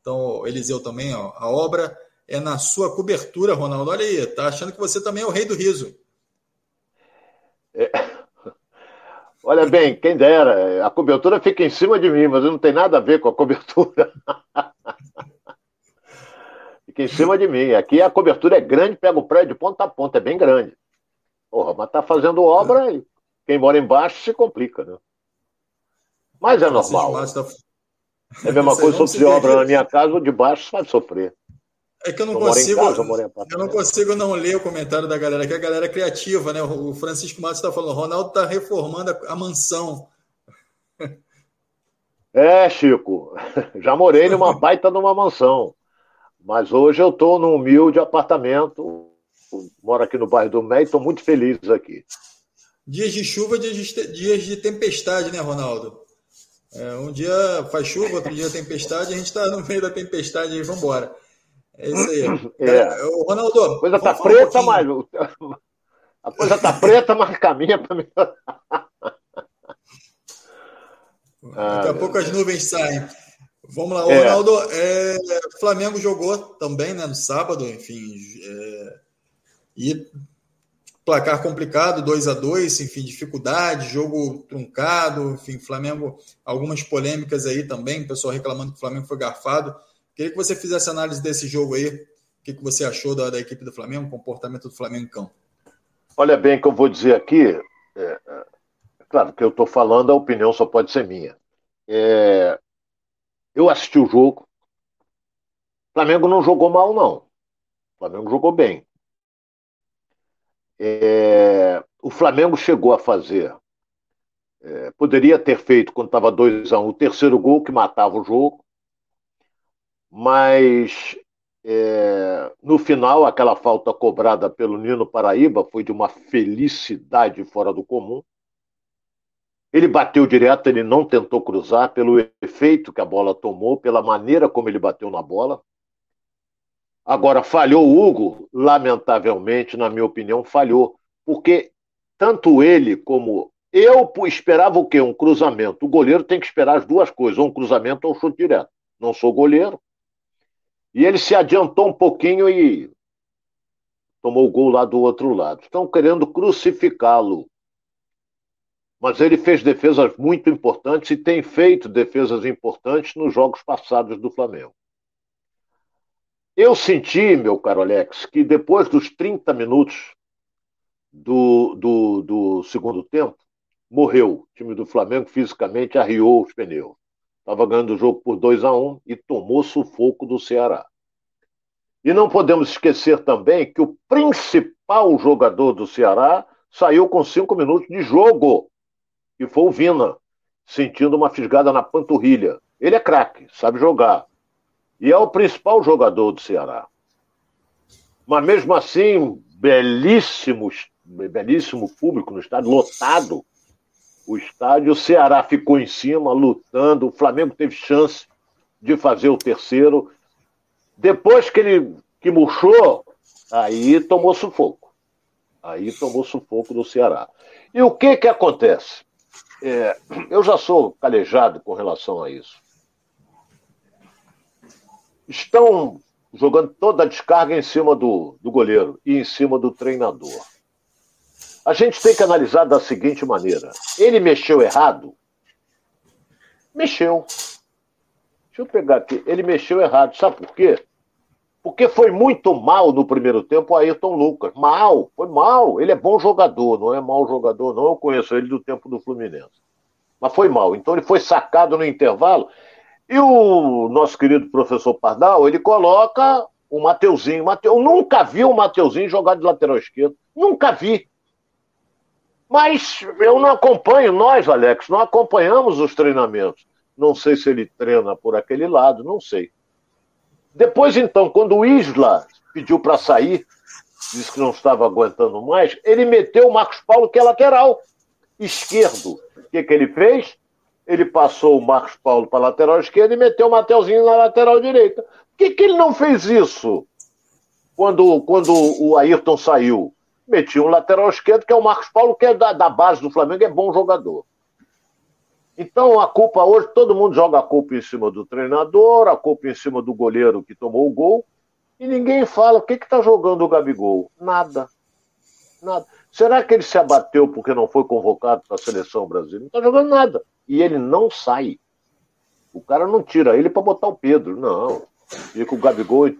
Speaker 1: Então, Eliseu também, ó, a obra é na sua cobertura, Ronaldo. Olha aí, tá achando que você também é o rei do riso.
Speaker 2: É. Olha bem, quem dera, a cobertura fica em cima de mim, mas não tem nada a ver com a cobertura. fica em cima de mim. Aqui a cobertura é grande, pega o prédio de ponta a ponta, é bem grande. Porra, mas tá fazendo obra e quem mora embaixo se complica, né? Mas é normal. É a mesma coisa se eu fizer obra na minha casa, ou de baixo vai sofrer.
Speaker 1: É que eu não eu consigo. Casa, eu, eu, não consigo não ler o comentário da galera, que a galera é criativa, né? O Francisco Matos está falando, o Ronaldo está reformando a, a, mansão.
Speaker 2: É, Chico, já morei numa baita numa mansão. Mas hoje eu estou num humilde apartamento. Moro aqui no bairro do Mé e estou muito feliz aqui.
Speaker 1: Dias de chuva, dias de, dias de tempestade, né, Ronaldo? É, um dia faz chuva, outro dia tempestade, a gente está no meio da tempestade e vamos embora. É isso aí.
Speaker 2: É. Ronaldo. A coisa tá preta, um mas. A coisa tá preta, mas caminha para mim.
Speaker 1: Daqui a pouco as nuvens saem. Vamos lá, o é. Ronaldo. É, Flamengo jogou também, né, no sábado, enfim. É, e placar complicado, 2 a 2 enfim, dificuldade, jogo truncado, enfim, Flamengo, algumas polêmicas aí também, o pessoal reclamando que o Flamengo foi garfado. Queria que você fizesse análise desse jogo aí, o que, que você achou da, da equipe do Flamengo, o comportamento do Flamengo em campo.
Speaker 2: Olha bem, que eu vou dizer aqui, é, é, claro que eu estou falando, a opinião só pode ser minha. É, eu assisti o jogo, o Flamengo não jogou mal, não. O Flamengo jogou bem. É, o Flamengo chegou a fazer, é, poderia ter feito quando estava 2 a 1 um, o terceiro gol que matava o jogo, mas é, no final aquela falta cobrada pelo Nino Paraíba foi de uma felicidade fora do comum. Ele bateu direto, ele não tentou cruzar pelo efeito que a bola tomou, pela maneira como ele bateu na bola. Agora, falhou o Hugo? Lamentavelmente, na minha opinião, falhou. Porque tanto ele como eu esperava o quê? Um cruzamento. O goleiro tem que esperar as duas coisas, ou um cruzamento ou um chute direto. Não sou goleiro. E ele se adiantou um pouquinho e tomou o gol lá do outro lado. Estão querendo crucificá-lo. Mas ele fez defesas muito importantes e tem feito defesas importantes nos jogos passados do Flamengo. Eu senti, meu caro Alex, que depois dos 30 minutos do, do, do segundo tempo, morreu. O time do Flamengo fisicamente arriou os pneus. Estava ganhando o jogo por 2 a 1 um, e tomou sufoco do Ceará. E não podemos esquecer também que o principal jogador do Ceará saiu com cinco minutos de jogo, que foi o Vina, sentindo uma fisgada na panturrilha. Ele é craque, sabe jogar. E é o principal jogador do Ceará. Mas mesmo assim, belíssimo, belíssimo público no estádio, lotado o estádio. O Ceará ficou em cima, lutando. O Flamengo teve chance de fazer o terceiro. Depois que ele que murchou, aí tomou sufoco. Aí tomou sufoco do Ceará. E o que que acontece? É, eu já sou calejado com relação a isso. Estão jogando toda a descarga em cima do, do goleiro e em cima do treinador. A gente tem que analisar da seguinte maneira: ele mexeu errado? Mexeu. Deixa eu pegar aqui. Ele mexeu errado. Sabe por quê? Porque foi muito mal no primeiro tempo o Ayrton Lucas. Mal, foi mal. Ele é bom jogador, não é mau jogador, não. Eu conheço ele do tempo do Fluminense. Mas foi mal. Então ele foi sacado no intervalo. E o nosso querido professor Pardal, ele coloca o Mateuzinho. Eu nunca vi o Mateuzinho jogar de lateral esquerdo. Nunca vi. Mas eu não acompanho, nós, Alex, não acompanhamos os treinamentos. Não sei se ele treina por aquele lado, não sei. Depois, então, quando o Isla pediu para sair, disse que não estava aguentando mais, ele meteu o Marcos Paulo, que é lateral esquerdo. O que, que ele fez? Ele passou o Marcos Paulo para a lateral esquerda e meteu o Mateuzinho na lateral direita. Por que, que ele não fez isso quando, quando o Ayrton saiu? Metia um lateral esquerdo, que é o Marcos Paulo, que é da, da base do Flamengo, é bom jogador. Então a culpa hoje, todo mundo joga a culpa em cima do treinador, a culpa em cima do goleiro que tomou o gol, e ninguém fala o que está jogando o Gabigol. Nada. Nada. Será que ele se abateu porque não foi convocado para a seleção brasileira? Não está jogando nada. E ele não sai. O cara não tira ele para botar o Pedro. Não. Fica o Gabigol.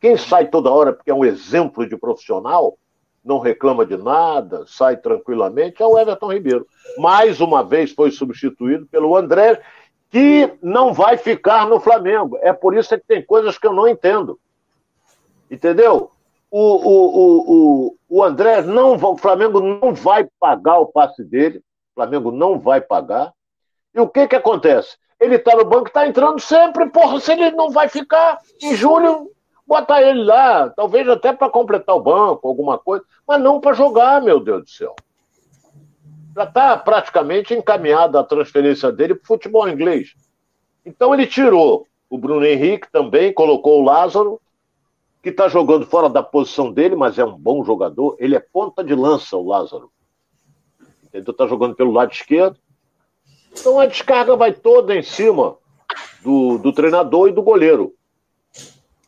Speaker 2: Quem sai toda hora porque é um exemplo de profissional não reclama de nada, sai tranquilamente, é o Everton Ribeiro. Mais uma vez foi substituído pelo André, que não vai ficar no Flamengo. É por isso que tem coisas que eu não entendo. Entendeu? O, o, o, o, André não o Flamengo não vai pagar o passe dele, o Flamengo não vai pagar. E o que que acontece? Ele está no banco, está entrando sempre, porra, se ele não vai ficar em julho, Bota ele lá, talvez até para completar o banco, alguma coisa, mas não para jogar, meu Deus do céu. Já está praticamente encaminhada a transferência dele para o futebol inglês. Então ele tirou o Bruno Henrique também, colocou o Lázaro, que está jogando fora da posição dele, mas é um bom jogador. Ele é ponta de lança, o Lázaro. Ele está jogando pelo lado esquerdo. Então a descarga vai toda em cima do, do treinador e do goleiro.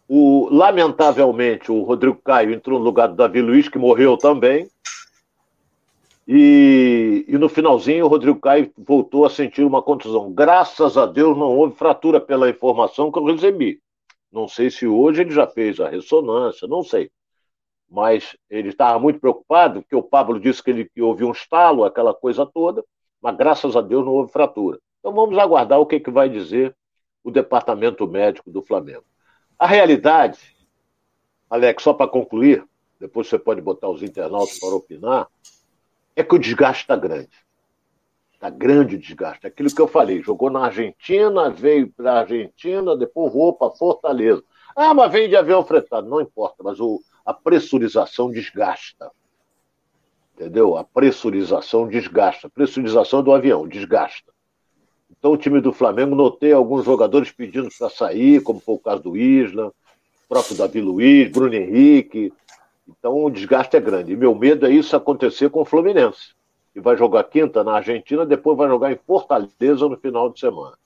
Speaker 2: O, lamentavelmente, o Rodrigo Caio entrou no lugar do Davi Luiz, que morreu também. E, e, no finalzinho, o Rodrigo Caio voltou a sentir uma contusão. Graças a Deus não houve fratura pela informação que eu recebi. Não sei se hoje ele já fez a ressonância, não sei. Mas ele estava muito preocupado, porque o Pablo disse que ele que houve um estalo, aquela coisa toda, mas graças a Deus não houve fratura. Então vamos aguardar o que, que vai dizer o departamento médico do Flamengo. A realidade, Alex, só para concluir, depois você pode botar os internautas para opinar, é que o desgaste está grande. Está grande o desgaste. Aquilo que eu falei, jogou na Argentina, veio para a Argentina, depois voou para Fortaleza. Ah, mas vem de avião fretado. Não importa, mas o, a pressurização desgasta. Entendeu? A pressurização desgasta. A pressurização do avião desgasta. Então, o time do Flamengo, notei alguns jogadores pedindo para sair, como foi o caso do Isla, o próprio Davi Luiz, Bruno Henrique. Então o desgaste é grande. E meu medo é isso acontecer com o Fluminense. Que vai jogar quinta na Argentina, depois vai jogar em Fortaleza no final de semana.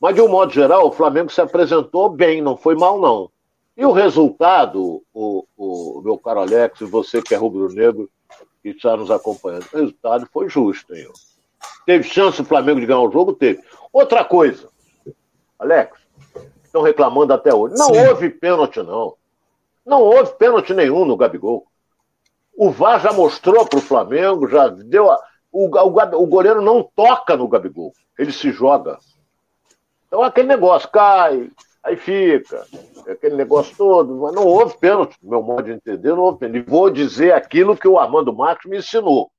Speaker 2: Mas, de um modo geral, o Flamengo se apresentou bem, não foi mal, não. E o resultado, o, o meu caro Alex, e você que é rubro-negro, que está nos acompanhando, o resultado foi justo, hein? Teve chance o Flamengo de ganhar o jogo? Teve. Outra coisa, Alex, estão reclamando até hoje. Não Sim. houve pênalti, não. Não houve pênalti nenhum no Gabigol. O VAR já mostrou para o Flamengo, já deu. A... O, o, o goleiro não toca no Gabigol, ele se joga. Então aquele negócio cai, aí fica, aquele negócio todo, mas não houve pênalti, meu modo de entender, não houve pênalti. E vou dizer aquilo que o Armando Marques me ensinou.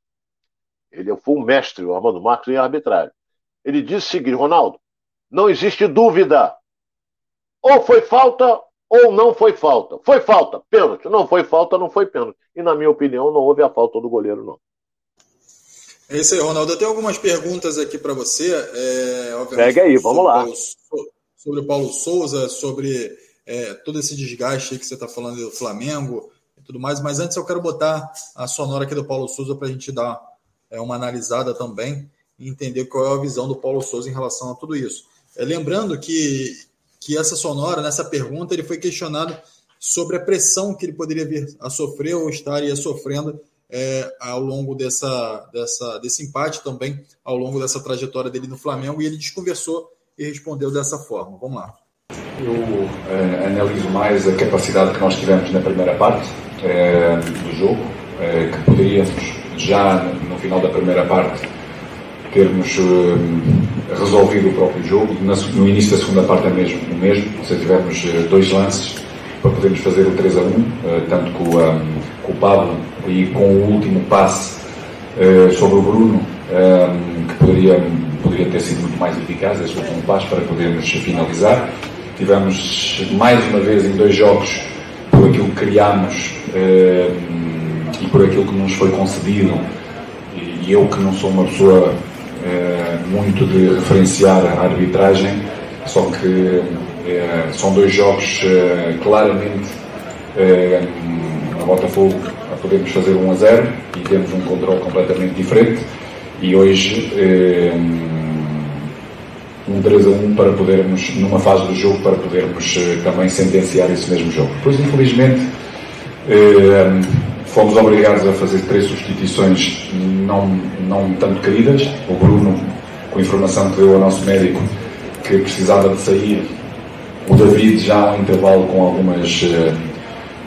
Speaker 2: Ele foi um mestre, o Armando Marques, em arbitragem. Ele disse o seguinte, Ronaldo, não existe dúvida. Ou foi falta ou não foi falta. Foi falta, pênalti. Não foi falta, não foi pênalti. E, na minha opinião, não houve a falta do goleiro, não.
Speaker 1: É isso aí, Ronaldo. Eu tenho algumas perguntas aqui para você.
Speaker 2: É, Pega aí, vamos lá.
Speaker 1: Paulo, sobre o Paulo Souza, sobre é, todo esse desgaste que você está falando do Flamengo e tudo mais. Mas antes eu quero botar a sonora aqui do Paulo Souza para a gente dar é, uma analisada também e entender qual é a visão do Paulo Souza em relação a tudo isso. É, lembrando que, que essa sonora, nessa pergunta, ele foi questionado sobre a pressão que ele poderia vir a sofrer ou estaria sofrendo é, ao longo dessa, dessa, desse empate também, ao longo dessa trajetória dele no Flamengo, e ele desconversou e respondeu dessa forma. Vamos lá.
Speaker 4: Eu é, analiso mais a capacidade que nós tivemos na primeira parte é, do jogo, é, que poderíamos já no final da primeira parte termos uh, resolvido o próprio jogo. No início da segunda parte é mesmo o mesmo, seja, tivemos uh, dois lances para podermos fazer o 3 a 1, uh, tanto com, um, com, o Pablo e com o último passe sobre o Bruno, que poderia, poderia ter sido muito mais eficaz, esse último passe, para podermos finalizar. Tivemos mais uma vez em dois jogos por aquilo que criámos e por aquilo que nos foi concedido e eu que não sou uma pessoa é, muito de referenciar a arbitragem, só que é, são dois jogos é, claramente no Botafogo podemos fazer 1 a 0 e temos um controle completamente diferente e hoje um 3 a 1 para podermos, numa fase do jogo, para podermos também sentenciar esse mesmo jogo. Pois infelizmente fomos obrigados a fazer três substituições não, não tanto queridas. O Bruno, com a informação que deu ao nosso médico, que precisava de sair. O David, já ao intervalo, com algumas. Uh,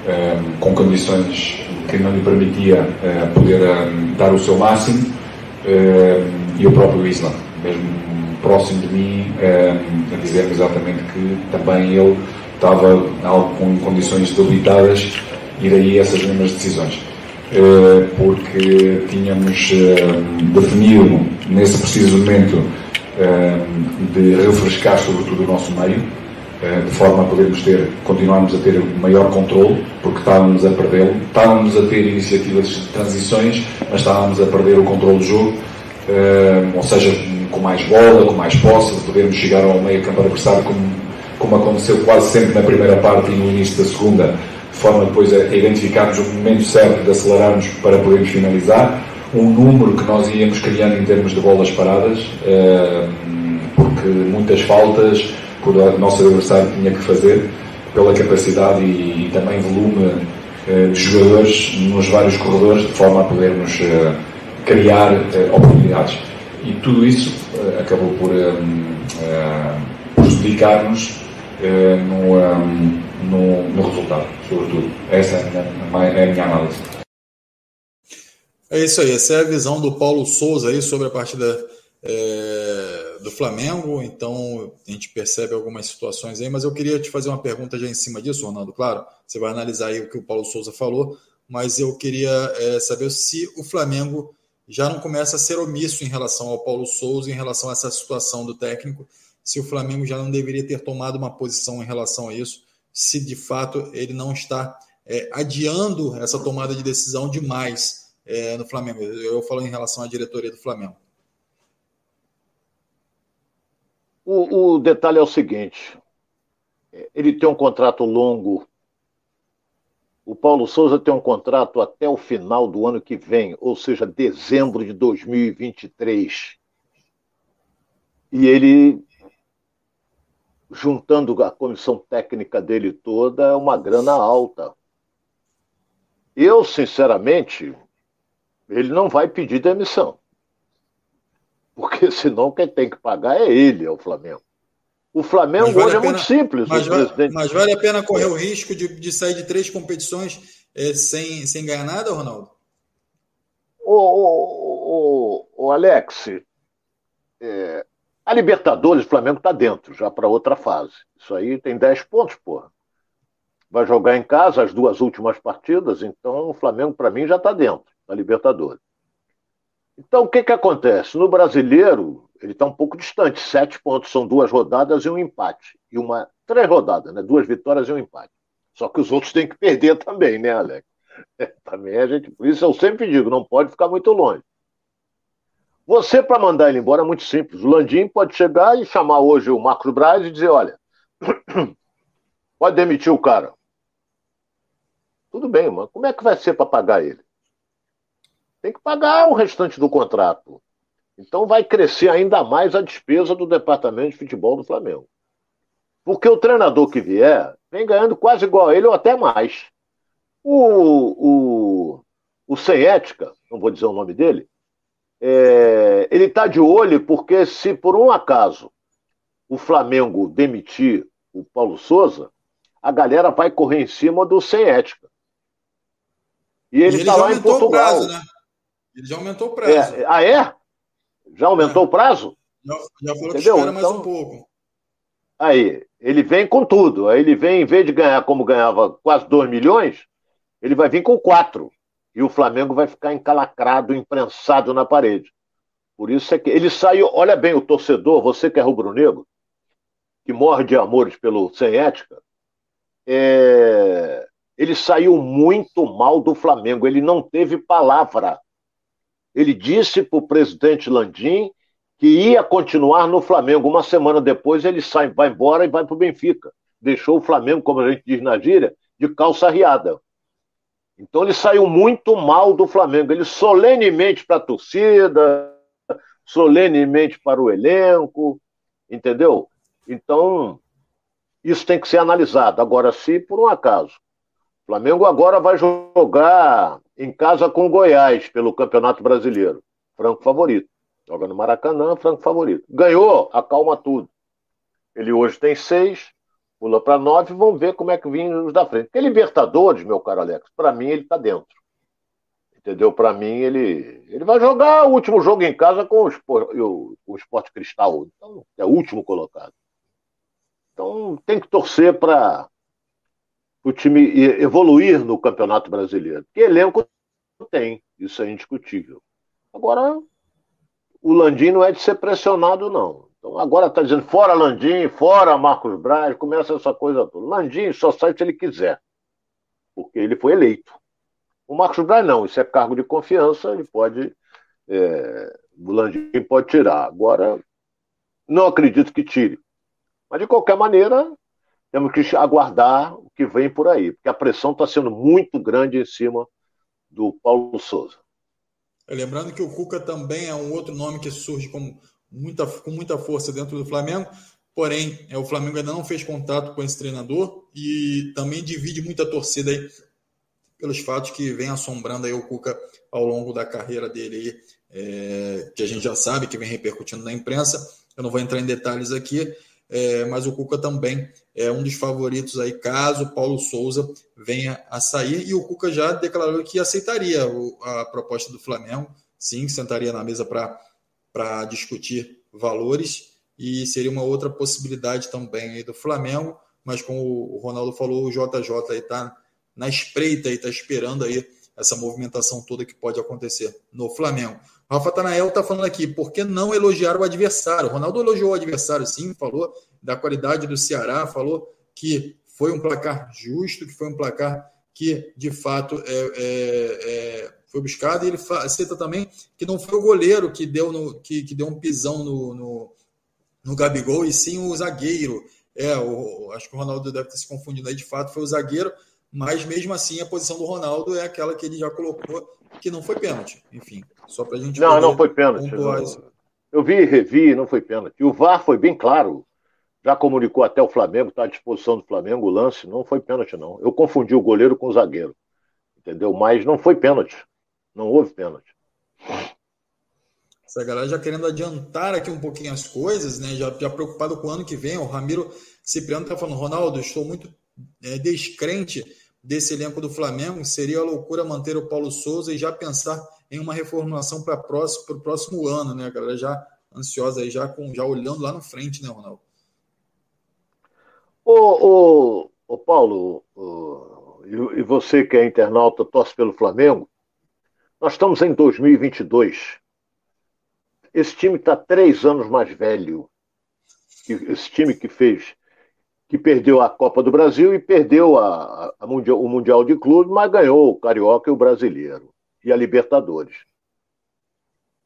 Speaker 4: uh, com condições que não lhe permitia uh, poder dar o seu máximo. e o próprio Isla, mesmo próximo de mim, a dizer-me exatamente que também ele estava com condições debilitadas e daí essas mesmas decisões. Eh, porque tínhamos eh, definido nesse preciso momento eh, de refrescar sobretudo o nosso meio, de forma a podermos ter, continuarmos a ter maior controle, porque estávamos a perdê-lo, estávamos a ter iniciativas de transições, mas estávamos a perder o controle do jogo, ou seja, com mais bola, com mais posse, de podermos chegar ao meio campo adversário, como, como aconteceu quase sempre na primeira parte e no início da segunda, forma depois a identificarmos o momento certo de acelerarmos para podermos finalizar, um número que nós íamos criando em termos de bolas paradas, eh, porque muitas faltas que o nosso adversário tinha que fazer pela capacidade e, também volume eh, de jogadores nos vários corredores, de forma a podermos eh, criar oportunidades. E tudo isso acabou por prejudicar-nos no no, no resultado, sobretudo. Essa é a, minha, é a minha análise.
Speaker 1: É isso aí, essa é a visão do Paulo Souza aí sobre a partida é, do Flamengo. Então a gente percebe algumas situações aí, mas eu queria te fazer uma pergunta já em cima disso, Ronaldo. Claro, você vai analisar aí o que o Paulo Souza falou, mas eu queria é, saber se o Flamengo já não começa a ser omisso em relação ao Paulo Souza, em relação a essa situação do técnico, se o Flamengo já não deveria ter tomado uma posição em relação a isso se de fato ele não está é, adiando essa tomada de decisão demais é, no Flamengo. Eu falo em relação à diretoria do Flamengo.
Speaker 2: O, o detalhe é o seguinte: ele tem um contrato longo. O Paulo Souza tem um contrato até o final do ano que vem, ou seja, dezembro de 2023. E ele, juntando a comissão técnica dele toda, é uma grana alta. Eu, sinceramente, ele não vai pedir demissão. Porque senão quem tem que pagar é ele, é o Flamengo. O Flamengo vale hoje é muito simples.
Speaker 1: Mas, vale, mas vale a pena correr o risco de, de sair de três competições é, sem, sem ganhar nada, Ronaldo?
Speaker 2: Ô, ô, ô, ô Alex, é, a Libertadores, o Flamengo está dentro, já para outra fase. Isso aí tem 10 pontos, porra. Vai jogar em casa as duas últimas partidas, então o Flamengo, para mim, já está dentro da Libertadores. Então, o que, que acontece? No brasileiro, ele está um pouco distante. Sete pontos são duas rodadas e um empate. E uma. Três rodadas, né? Duas vitórias e um empate. Só que os outros têm que perder também, né, Alex? também a gente. Por isso eu sempre digo, não pode ficar muito longe. Você, para mandar ele embora, é muito simples. O Landim pode chegar e chamar hoje o Marcos Braz e dizer: olha, pode demitir o cara. Tudo bem, mas como é que vai ser para pagar ele? tem que pagar o restante do contrato. Então vai crescer ainda mais a despesa do departamento de futebol do Flamengo. Porque o treinador que vier vem ganhando quase igual a ele ou até mais. O, o, o Sem Ética, não vou dizer o nome dele, é, ele está de olho porque se por um acaso o Flamengo demitir o Paulo Souza, a galera vai correr em cima do Sem Ética. E ele está lá em Portugal. Prazo, né?
Speaker 1: Ele já aumentou o prazo.
Speaker 2: É, ah, é? Já aumentou é. o prazo?
Speaker 1: Já, já falou Entendeu? que espera mais então, um pouco.
Speaker 2: Aí, ele vem com tudo. Aí ele vem, em vez de ganhar como ganhava quase 2 milhões, ele vai vir com 4. E o Flamengo vai ficar encalacrado, imprensado na parede. Por isso é que ele saiu. Olha bem, o torcedor, você que é rubro-negro, que morre de amores pelo sem ética, é... ele saiu muito mal do Flamengo. Ele não teve palavra ele disse para o presidente Landim que ia continuar no Flamengo. Uma semana depois ele sai, vai embora e vai para o Benfica. Deixou o Flamengo, como a gente diz na gíria, de calça riada. Então ele saiu muito mal do Flamengo. Ele solenemente para a torcida, solenemente para o elenco, entendeu? Então, isso tem que ser analisado. Agora, se por um acaso o Flamengo agora vai jogar em casa com o Goiás pelo Campeonato Brasileiro. Franco favorito. Joga no Maracanã, franco favorito. Ganhou, acalma tudo. Ele hoje tem seis, pula para nove, vamos ver como é que vem os da frente. Porque Libertadores, meu caro Alex, para mim ele está dentro. Entendeu? Para mim ele, ele vai jogar o último jogo em casa com o, o, o Esporte Cristal, então, é o último colocado. Então tem que torcer para o time evoluir no Campeonato Brasileiro. Porque elenco tem, isso é indiscutível. Agora, o Landim não é de ser pressionado, não. Então, agora está dizendo fora Landim, fora Marcos Braz, começa essa coisa toda. Landim só sai se ele quiser, porque ele foi eleito. O Marcos Braz não, isso é cargo de confiança, ele pode. É, o Landim pode tirar. Agora, não acredito que tire. Mas, de qualquer maneira, temos que aguardar o que vem por aí, porque a pressão está sendo muito grande em cima do Paulo Souza.
Speaker 1: Lembrando que o Cuca também é um outro nome que surge com muita, com muita força dentro do Flamengo, porém é, o Flamengo ainda não fez contato com esse treinador e também divide muita torcida aí pelos fatos que vem assombrando aí o Cuca ao longo da carreira dele é, que a gente já sabe que vem repercutindo na imprensa. Eu não vou entrar em detalhes aqui, é, mas o Cuca também é um dos favoritos aí, caso Paulo Souza venha a sair. E o Cuca já declarou que aceitaria a proposta do Flamengo, sim, sentaria na mesa para discutir valores, e seria uma outra possibilidade também aí do Flamengo, mas como o Ronaldo falou, o JJ está na espreita e está esperando aí essa movimentação toda que pode acontecer no Flamengo. Rafa Tanael está falando aqui, por que não elogiar o adversário? O Ronaldo elogiou o adversário, sim, falou da qualidade do Ceará, falou que foi um placar justo, que foi um placar que, de fato, é, é, é, foi buscado. E ele cita também que não foi o goleiro que deu, no, que, que deu um pisão no, no, no Gabigol, e sim o zagueiro. É, o, acho que o Ronaldo deve ter se confundido aí, de fato, foi o zagueiro, mas mesmo assim a posição do Ronaldo é aquela que ele já colocou, que não foi pênalti. Enfim, só para a gente.
Speaker 2: Não, não foi pênalti. Eu vi e revi, não foi pênalti. O VAR foi bem claro, já comunicou até o Flamengo, está à disposição do Flamengo o lance, não foi pênalti, não. Eu confundi o goleiro com o zagueiro, entendeu? Mas não foi pênalti, não houve pênalti.
Speaker 1: Essa galera já querendo adiantar aqui um pouquinho as coisas, né? Já, já preocupado com o ano que vem. O Ramiro Cipriano está falando, Ronaldo, estou muito é, descrente desse elenco do Flamengo. Seria loucura manter o Paulo Souza e já pensar em uma reformulação para o próximo, próximo ano, né? A galera já ansiosa aí, já, com, já olhando lá na frente, né, Ronaldo?
Speaker 2: Ô, ô, ô Paulo, ô, e você que é internauta, torce pelo Flamengo, nós estamos em 2022. Esse time está três anos mais velho. Esse time que fez, que perdeu a Copa do Brasil e perdeu a, a mundial, o Mundial de Clube, mas ganhou o Carioca e o Brasileiro e a Libertadores.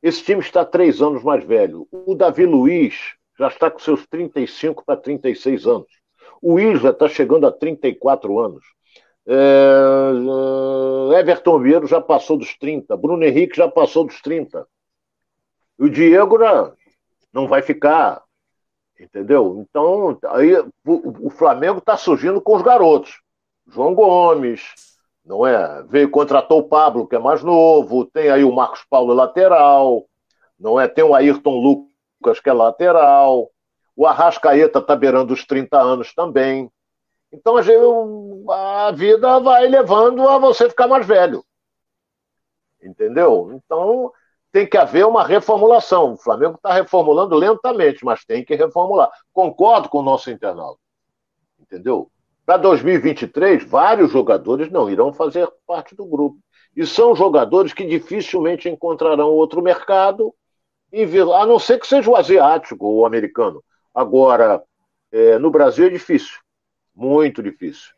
Speaker 2: Esse time está três anos mais velho. O Davi Luiz já está com seus 35 para 36 anos. O Isla está chegando a 34 anos. É... Everton Vieira já passou dos 30. Bruno Henrique já passou dos 30. E o Diego não, não vai ficar. Entendeu? Então, aí o, o Flamengo está surgindo com os garotos. João Gomes, não é? Veio, contratou o Pablo, que é mais novo, tem aí o Marcos Paulo lateral, não é? Tem o Ayrton Lucas, que é lateral, o Arrascaeta está beirando os 30 anos também. Então a, gente, a vida vai levando a você ficar mais velho. Entendeu? Então, tem que haver uma reformulação. O Flamengo está reformulando lentamente, mas tem que reformular. Concordo com o nosso internauta. Entendeu? Para 2023, vários jogadores não irão fazer parte do grupo. E são jogadores que dificilmente encontrarão outro mercado, a não ser que seja o asiático ou o americano. Agora, é, no Brasil é difícil, muito difícil,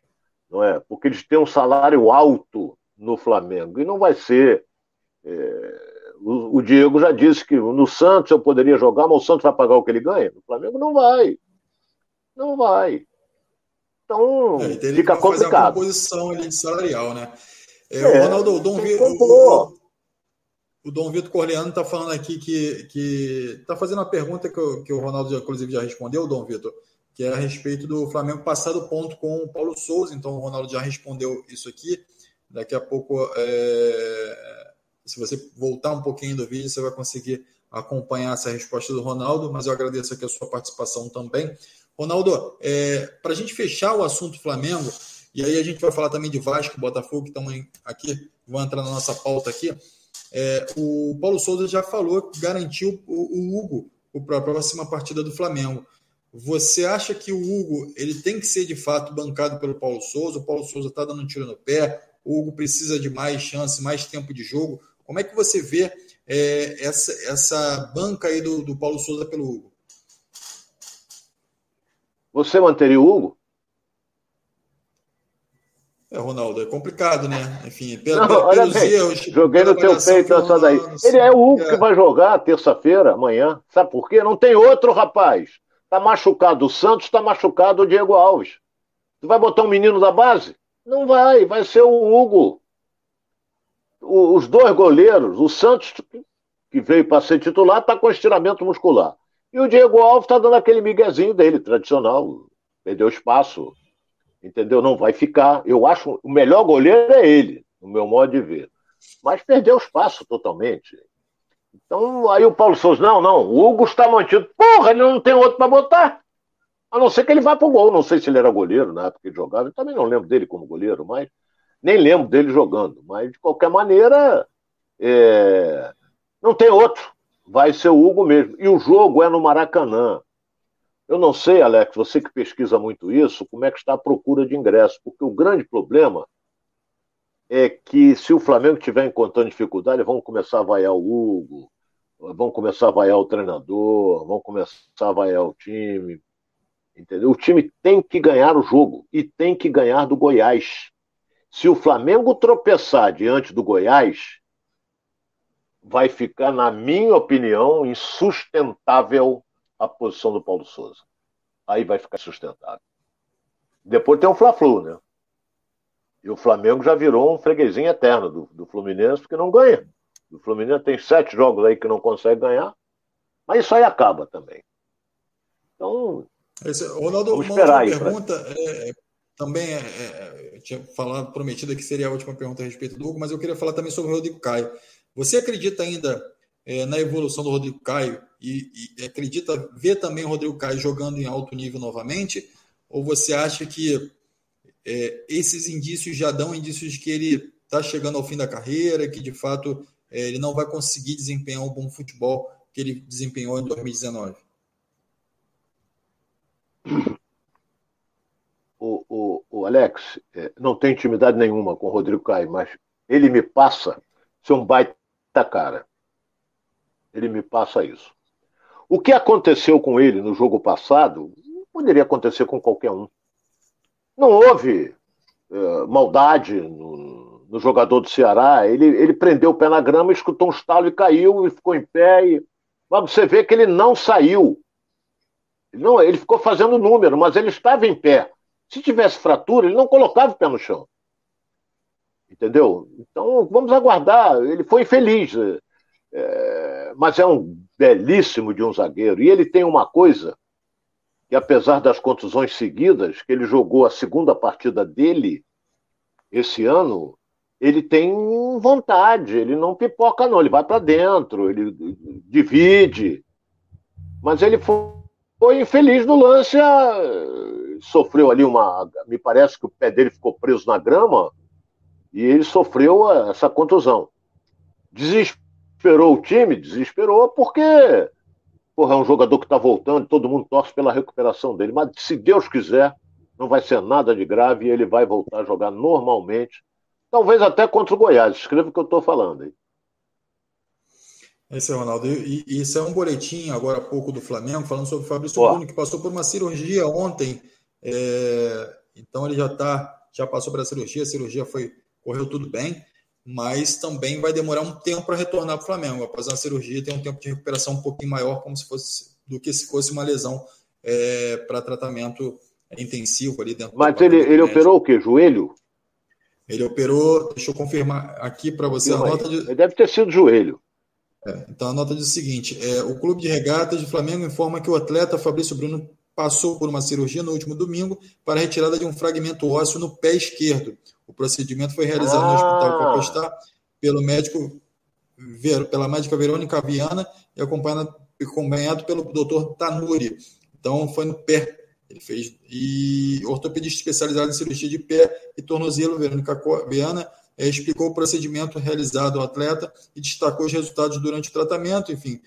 Speaker 2: não é? Porque eles têm um salário alto no Flamengo e não vai ser é, o, o, Diego já disse que no Santos eu poderia jogar, mas o Santos vai pagar o que ele ganha? No Flamengo não vai. Não vai. Então, é, fica complicado. Fazer uma
Speaker 1: composição ali de salarial, né? É, é, o Ronaldo, o Dom, Vitor, o, o, Dom Vitor Corleano está falando aqui que está fazendo uma pergunta que, eu, que o Ronaldo, inclusive, já respondeu, Dom Vitor, que é a respeito do Flamengo passar do ponto com o Paulo Souza. Então, o Ronaldo já respondeu isso aqui. Daqui a pouco é, se você voltar um pouquinho do vídeo, você vai conseguir acompanhar essa resposta do Ronaldo, mas eu agradeço aqui a sua participação também. Ronaldo, é, para a gente fechar o assunto Flamengo, e aí a gente vai falar também de Vasco, Botafogo, que estão aqui, vão entrar na nossa pauta aqui. É, o Paulo Souza já falou, garantiu o, o Hugo para a próxima partida do Flamengo. Você acha que o Hugo ele tem que ser de fato bancado pelo Paulo Souza? O Paulo Souza está dando um tiro no pé, o Hugo precisa de mais chance, mais tempo de jogo. Como é que você vê é, essa, essa banca aí do, do Paulo Souza pelo Hugo?
Speaker 2: Você manteria o Hugo?
Speaker 1: É, Ronaldo, é complicado, né? Enfim, pelo,
Speaker 2: não, pelos bem, erros. Joguei no teu peito essa daí. Ele é o Hugo é. que vai jogar terça-feira, amanhã. Sabe por quê? Não tem outro rapaz. Tá machucado o Santos, tá machucado o Diego Alves. Tu vai botar um menino da base? Não vai, vai ser o Hugo os dois goleiros, o Santos, que veio para ser titular, está com estiramento muscular. E o Diego Alves está dando aquele miguezinho dele, tradicional. Perdeu espaço. Entendeu? Não vai ficar. Eu acho o melhor goleiro é ele, no meu modo de ver. Mas perdeu espaço totalmente. Então, aí o Paulo Souza, não, não, o Hugo está mantido. Porra, ele não tem outro para botar. A não ser que ele vá para o gol. Não sei se ele era goleiro na época que jogava. Eu também não lembro dele como goleiro, mas nem lembro dele jogando, mas de qualquer maneira, é... não tem outro. Vai ser o Hugo mesmo. E o jogo é no Maracanã. Eu não sei, Alex, você que pesquisa muito isso, como é que está a procura de ingresso, porque o grande problema é que se o Flamengo estiver encontrando dificuldade, vão começar a vaiar o Hugo, vão começar a vaiar o treinador, vão começar a vaiar o time. Entendeu? O time tem que ganhar o jogo e tem que ganhar do Goiás. Se o Flamengo tropeçar diante do Goiás, vai ficar, na minha opinião, insustentável a posição do Paulo Souza. Aí vai ficar sustentável. Depois tem o Fla-Flu, né? E o Flamengo já virou um freguesinho eterno do, do Fluminense, porque não ganha. O Fluminense tem sete jogos aí que não consegue ganhar, mas isso aí acaba também. Então.
Speaker 1: Esse, Ronaldo, vamos esperar uma pergunta. Pra... É, também é, é, eu tinha falado, prometido que seria a última pergunta a respeito do Hugo, mas eu queria falar também sobre o Rodrigo Caio. Você acredita ainda é, na evolução do Rodrigo Caio e, e, acredita ver também o Rodrigo Caio jogando em alto nível novamente? Ou você acha que é, esses indícios já dão indícios de que ele está chegando ao fim da carreira, que de fato é, ele não vai conseguir desempenhar um bom futebol que ele desempenhou em 2019?
Speaker 2: O, o, o Alex é, não tem intimidade nenhuma com o Rodrigo Caio, mas ele me passa ser um baita cara. Ele me passa isso. O que aconteceu com ele no jogo passado poderia acontecer com qualquer um. Não houve uh, maldade no, no, jogador do Ceará. Ele, ele prendeu o pé na grama, escutou um estalo e caiu e ficou em pé. E... Mas você vê que ele não saiu. Não, ele ficou fazendo número, mas ele estava em pé. Se tivesse fratura, ele não colocava o pé no chão. Entendeu? Então vamos aguardar. Ele foi infeliz, é, mas é um belíssimo de um zagueiro. E ele tem uma coisa que apesar das contusões seguidas, que ele jogou a segunda partida dele esse ano, ele tem vontade, ele não pipoca não, ele vai para dentro, ele divide. Mas ele foi, foi infeliz no lance, sofreu ali uma, me parece que o pé dele ficou preso na grama e ele sofreu essa contusão. Desesperou o time, desesperou porque Porra, é um jogador que está voltando, todo mundo torce pela recuperação dele. Mas se Deus quiser, não vai ser nada de grave e ele vai voltar a jogar normalmente. Talvez até contra o Goiás. Escreva o que eu estou falando aí.
Speaker 1: Esse é Ronaldo. E, e isso é um boletim agora há pouco do Flamengo, falando sobre o Fabrício Bruno, que passou por uma cirurgia ontem. É... Então ele já tá, já passou pela cirurgia, a cirurgia foi, correu tudo bem mas também vai demorar um tempo para retornar para o Flamengo. Após uma cirurgia, tem um tempo de recuperação um pouquinho maior, como se fosse do que se fosse uma lesão é, para tratamento intensivo ali dentro.
Speaker 2: Mas ele, ele operou o que? Joelho?
Speaker 1: Ele operou, deixa eu confirmar aqui para você a nota de.
Speaker 2: Ele deve ter sido joelho.
Speaker 1: É, então a nota diz o seguinte: é, o Clube de Regatas de Flamengo informa que o atleta Fabrício Bruno passou por uma cirurgia no último domingo para retirada de um fragmento ósseo no pé esquerdo. O procedimento foi realizado ah. no Hospital Capestar pelo médico pela médica Verônica Viana e acompanhado, acompanhado pelo doutor Tanuri. Então foi no pé. Ele fez e ortopedista especializado em cirurgia de pé e tornozelo, Verônica Viana, é, explicou o procedimento realizado ao atleta e destacou os resultados durante o tratamento. Enfim,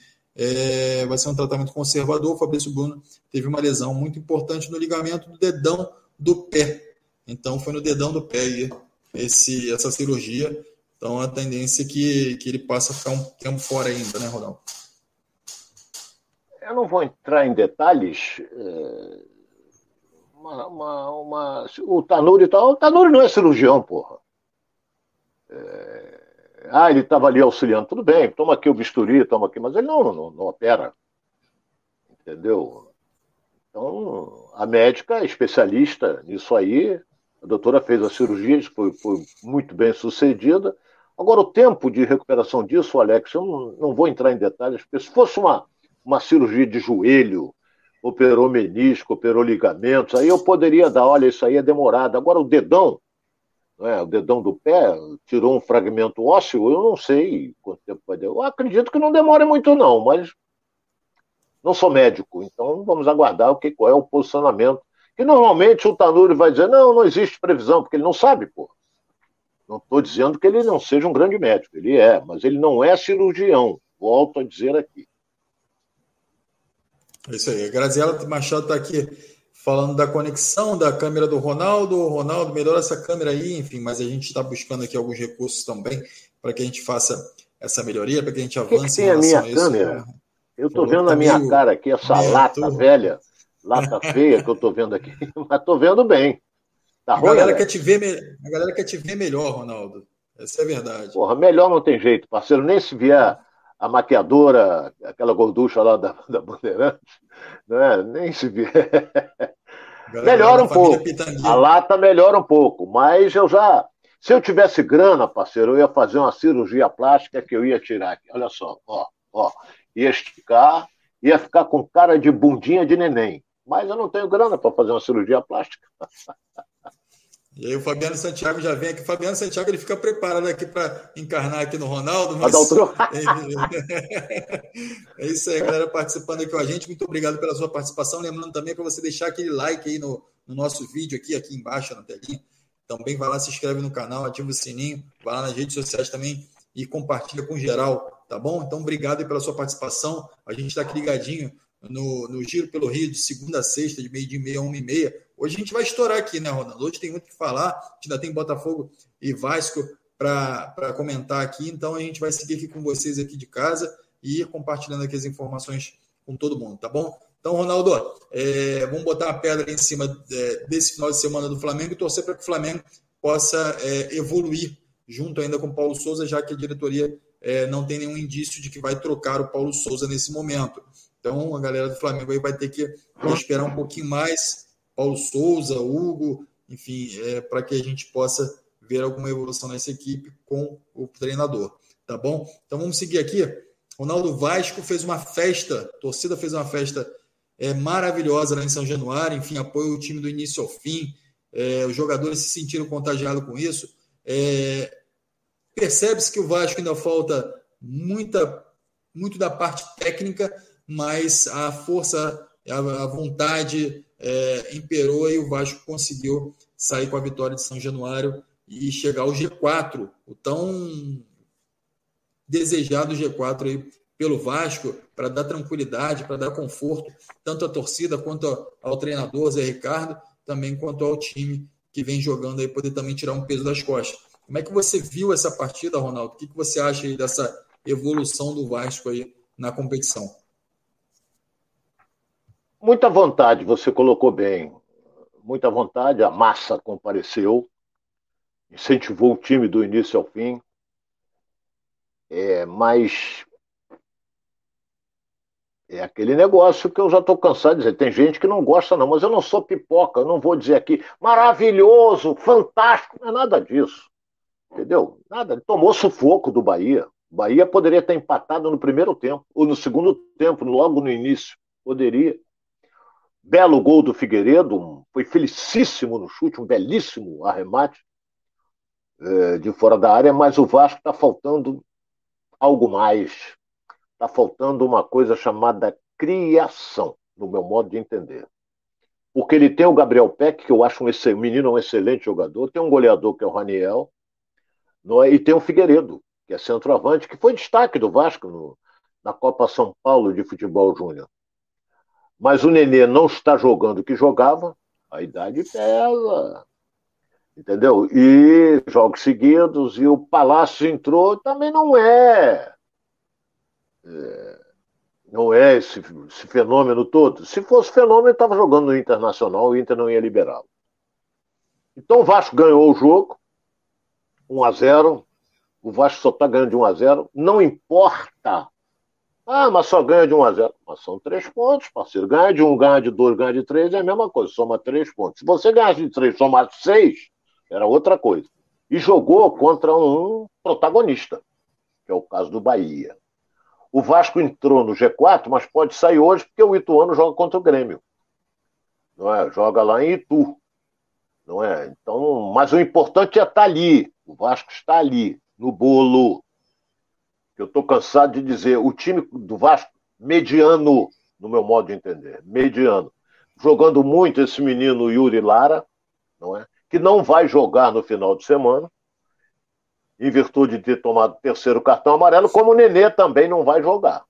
Speaker 1: é, vai ser um tratamento conservador. O Fabrício Bruno teve uma lesão muito importante no ligamento do dedão do pé. Então foi no dedão do pé esse, essa cirurgia. Então a tendência é que, que ele passe a ficar um tempo fora ainda, né, Ronaldo?
Speaker 2: Eu não vou entrar em detalhes. É, uma, uma, uma, o Tanuri tal. O Tanuri não é cirurgião, porra. É, ah, ele estava ali auxiliando. Tudo bem, toma aqui o bisturi, toma aqui, mas ele não, não, não opera. Entendeu? Então, a médica é especialista nisso aí, a doutora fez a cirurgia, foi, foi muito bem sucedida. Agora, o tempo de recuperação disso, Alex, eu não, não vou entrar em detalhes, porque se fosse uma, uma cirurgia de joelho, operou menisco, operou ligamentos, aí eu poderia dar, olha, isso aí é demorado. Agora, o dedão, né, o dedão do pé, tirou um fragmento ósseo, eu não sei quanto tempo vai demorar. Eu acredito que não demore muito, não, mas não sou médico, então vamos aguardar o que, qual é o posicionamento e normalmente o Tanuri vai dizer: não, não existe previsão, porque ele não sabe, pô. Não estou dizendo que ele não seja um grande médico, ele é, mas ele não é cirurgião, volto a dizer aqui.
Speaker 1: É isso aí. A Graziela Machado está aqui falando da conexão da câmera do Ronaldo. Ronaldo, melhora essa câmera aí, enfim, mas a gente está buscando aqui alguns recursos também para que a gente faça essa melhoria, para que a gente avance.
Speaker 2: Que que tem a minha a câmera? Eu estou vendo a minha cara aqui, essa lata velha lata feia que eu tô vendo aqui, mas tô vendo bem.
Speaker 1: Tá a, galera quer te ver, a galera quer te ver melhor, Ronaldo. Essa é a verdade.
Speaker 2: Porra, melhor não tem jeito, parceiro. Nem se vier a maquiadora, aquela gorducha lá da, da Bandeirantes, né? nem se vier. melhora um pouco. A lata melhora um pouco, mas eu já. Se eu tivesse grana, parceiro, eu ia fazer uma cirurgia plástica que eu ia tirar aqui. Olha só, ó, ó. Ia esticar, ia ficar com cara de bundinha de neném. Mas eu não tenho grana para fazer uma cirurgia plástica.
Speaker 1: E aí o Fabiano Santiago já vem aqui. O Fabiano Santiago ele fica preparado aqui para encarnar aqui no Ronaldo. Mas... É isso aí, galera, participando aqui com a gente. Muito obrigado pela sua participação. Lembrando também para você deixar aquele like aí no, no, nosso vídeo aqui, aqui embaixo na telinha. Também vai lá, se inscreve no canal, ativa o sininho, vai lá nas redes sociais também e compartilha com geral, tá bom? Então, obrigado pela sua participação. A gente está aqui ligadinho no, no Giro pelo Rio de segunda a sexta, de meio de meia uma e meia Hoje a gente vai estourar aqui, né, Ronaldo? Hoje tem muito que falar, a gente ainda tem Botafogo e Vasco para comentar aqui, então a gente vai seguir aqui com vocês aqui de casa e compartilhando aqui as informações com todo mundo, tá bom? Então, Ronaldo, é, vamos botar a pedra em cima é, desse final de semana do Flamengo e torcer para que o Flamengo possa é, evoluir junto ainda com o Paulo Souza, já que a diretoria é, não tem nenhum indício de que vai trocar o Paulo Souza nesse momento. Então, a galera do Flamengo aí vai ter que esperar um pouquinho mais Paulo Souza, Hugo, enfim, é, para que a gente possa ver alguma evolução nessa equipe com o treinador. Tá bom? Então vamos seguir aqui. Ronaldo Vasco fez uma festa, torcida fez uma festa é, maravilhosa lá em São Januário, enfim, apoia o time do início ao fim. É, os jogadores se sentiram contagiados com isso. É, Percebe-se que o Vasco ainda falta muita, muito da parte técnica, mas a força, a, vontade, é, imperou e o Vasco conseguiu sair com a vitória de São Januário e chegar ao G4, o tão desejado G4 aí pelo Vasco, para dar tranquilidade, para dar conforto, tanto à torcida quanto ao treinador Zé Ricardo, também quanto ao time que vem jogando aí, poder também tirar um peso das costas. Como é que você viu essa partida, Ronaldo? O que, que você acha aí dessa evolução do Vasco aí na competição?
Speaker 2: Muita vontade, você colocou bem. Muita vontade, a massa compareceu, incentivou o time do início ao fim. É, mas é aquele negócio que eu já estou cansado de dizer. Tem gente que não gosta, não, mas eu não sou pipoca, eu não vou dizer aqui maravilhoso, fantástico, não é nada disso. Entendeu? Nada. Ele tomou sufoco do Bahia. O Bahia poderia ter empatado no primeiro tempo, ou no segundo tempo, logo no início. Poderia. Belo gol do Figueiredo, foi felicíssimo no chute, um belíssimo arremate é, de fora da área, mas o Vasco está faltando algo mais. Está faltando uma coisa chamada criação, no meu modo de entender. Porque ele tem o Gabriel Peck, que eu acho um menino um excelente jogador, tem um goleador que é o Raniel, é? e tem o Figueiredo, que é centroavante, que foi destaque do Vasco no, na Copa São Paulo de Futebol Júnior mas o Nenê não está jogando o que jogava, a idade pesa. Entendeu? E jogos seguidos, e o Palácio entrou, também não é. é não é esse, esse, fenômeno todo. Se fosse fenômeno, estava jogando no Internacional, o Inter não ia liberá-lo. Então o Vasco ganhou o jogo, 1 a 0 O Vasco só está ganhando de 1 a 0 Não importa ah, mas só ganha de 1 a 0. Mas são três pontos, parceiro. Ganha de 1, ganha de 2, ganha de 3 é a mesma coisa, soma três pontos. Se você ganhasse de 3, somar 6, era outra coisa. E jogou contra um protagonista, que é o caso do Bahia. O Vasco entrou no G4, mas pode sair hoje porque o Ituano joga contra o Grêmio. Não é? Joga lá em Itu. Não é? Então, mas o importante é estar ali. O Vasco está ali, no bolo eu estou cansado de dizer, o time do Vasco, mediano, no meu modo de entender, mediano. Jogando muito esse menino Yuri Lara, não é? que não vai jogar no final de semana, em virtude de ter tomado o terceiro cartão amarelo, como o Nenê também não vai jogar.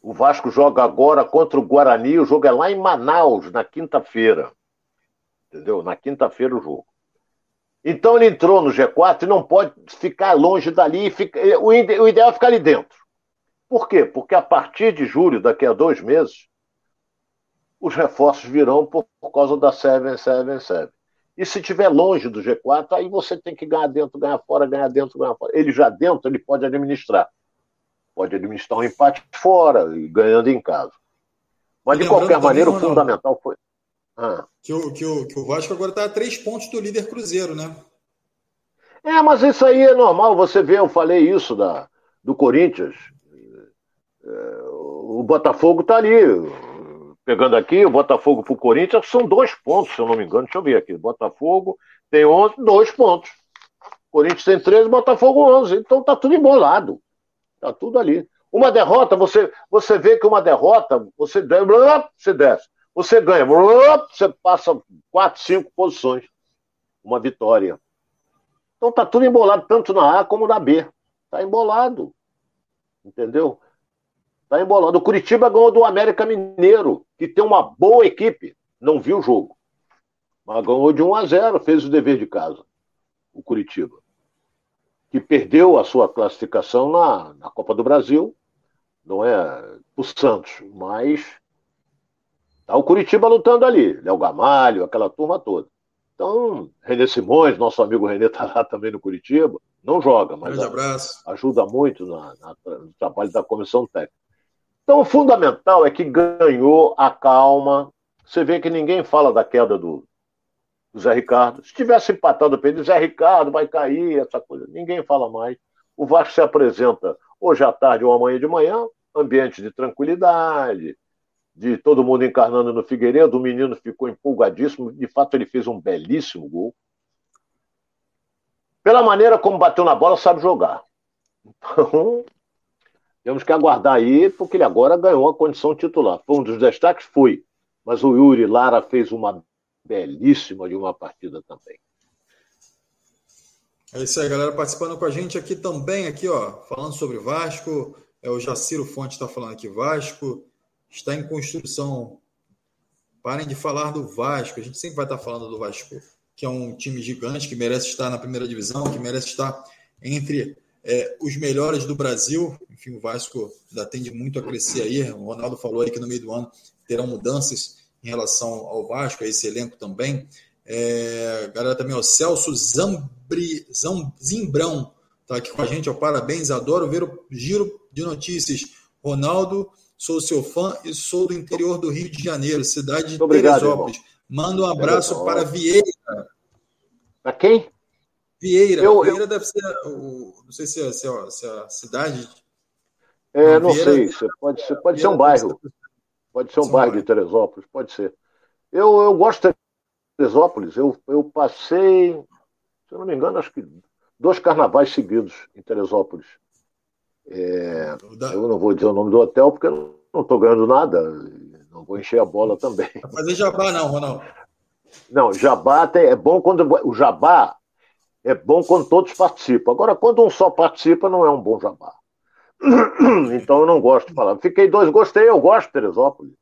Speaker 2: O Vasco joga agora contra o Guarani, o jogo é lá em Manaus, na quinta-feira. Entendeu? Na quinta-feira o jogo. Então ele entrou no G4 e não pode ficar longe dali. Fica, o, ideal é ficar ali dentro. Por quê? Porque a partir de julho, daqui a dois meses, os reforços virão por, por causa da 777. E se estiver longe do G4, aí você tem que ganhar dentro, ganhar fora, ganhar dentro, ganhar fora. Ele já dentro, ele pode administrar. Pode administrar um empate fora ganhando em casa. Mas, de qualquer maneira, o fundamental foi.
Speaker 1: Ah. que, o, que, o, que o Vasco agora está a três pontos do líder Cruzeiro, né?
Speaker 2: É, mas isso aí é normal. Você vê, eu falei isso da, do Corinthians. É, o Botafogo está ali. Pegando aqui, o Botafogo para o Corinthians são dois pontos, se eu não me engano. Deixa eu ver aqui. Botafogo tem 11, dois pontos. Corinthians tem 13, Botafogo 11. Então tá tudo embolado. Tá tudo ali. Uma derrota, você, você vê que uma derrota, você, você desce. Você ganha, você passa quatro, cinco posições. Uma vitória. Então tá tudo embolado, tanto na A como na B. Tá embolado. Entendeu? Tá embolado. O Curitiba ganhou do América Mineiro, que tem uma boa equipe. Não viu o jogo. Mas ganhou de 1 a 0, fez o dever de casa. O Curitiba. Que perdeu a sua classificação na, na Copa do Brasil. Não é o Santos, mas tá o Curitiba lutando ali. Léo Gamalho, aquela turma toda. Então, Renê Simões, nosso amigo Renê está lá também no Curitiba, não joga, mas ajuda muito na, na, no trabalho da comissão técnica. Então, o fundamental é que ganhou a calma. Você vê que ninguém fala da queda do, do Zé Ricardo. Se tivesse empatado o Pedro, Zé Ricardo vai cair, essa coisa. Ninguém fala mais. O Vasco se apresenta hoje à tarde ou amanhã de manhã, ambiente de tranquilidade, de todo mundo encarnando no Figueiredo, o menino ficou empolgadíssimo, de fato ele fez um belíssimo gol. Pela maneira como bateu na bola, sabe jogar. Então, temos que aguardar aí, porque ele agora ganhou a condição titular. Foi um dos destaques, foi. Mas o Yuri Lara fez uma belíssima de uma partida também.
Speaker 1: É isso aí, galera, participando com a gente aqui também, aqui, ó, falando sobre Vasco. É o Jaciro Fonte está falando aqui, Vasco está em construção. Parem de falar do Vasco. A gente sempre vai estar falando do Vasco, que é um time gigante, que merece estar na primeira divisão, que merece estar entre é, os melhores do Brasil. Enfim, o Vasco ainda tende muito a crescer aí. O Ronaldo falou aí que no meio do ano terão mudanças em relação ao Vasco, a esse elenco também. É, galera também, o Celso Zambri, Zimbrão está aqui com a gente. Ó, parabéns, adoro ver o giro de notícias. Ronaldo Sou seu fã e sou do interior do Rio de Janeiro, cidade de obrigado, Teresópolis. Irmão. Manda um abraço para Vieira.
Speaker 2: Para quem?
Speaker 1: Vieira. Eu, Vieira eu... deve ser. O, não sei se é, se é, se é a cidade.
Speaker 2: É, não, não sei. pode ser, pode ser um bairro. Pode ser um bairro de Teresópolis, pode ser. Eu, eu gosto de Teresópolis. Eu, eu passei, se eu não me engano, acho que dois carnavais seguidos em Teresópolis. É, eu não vou dizer o nome do hotel porque eu não estou ganhando nada. Não vou encher a bola também.
Speaker 1: Não fazer jabá, não, Ronaldo.
Speaker 2: Não, jabá é bom quando. O jabá é bom quando todos participam. Agora, quando um só participa, não é um bom jabá. Então eu não gosto de falar. Fiquei dois, gostei, eu gosto de Teresópolis.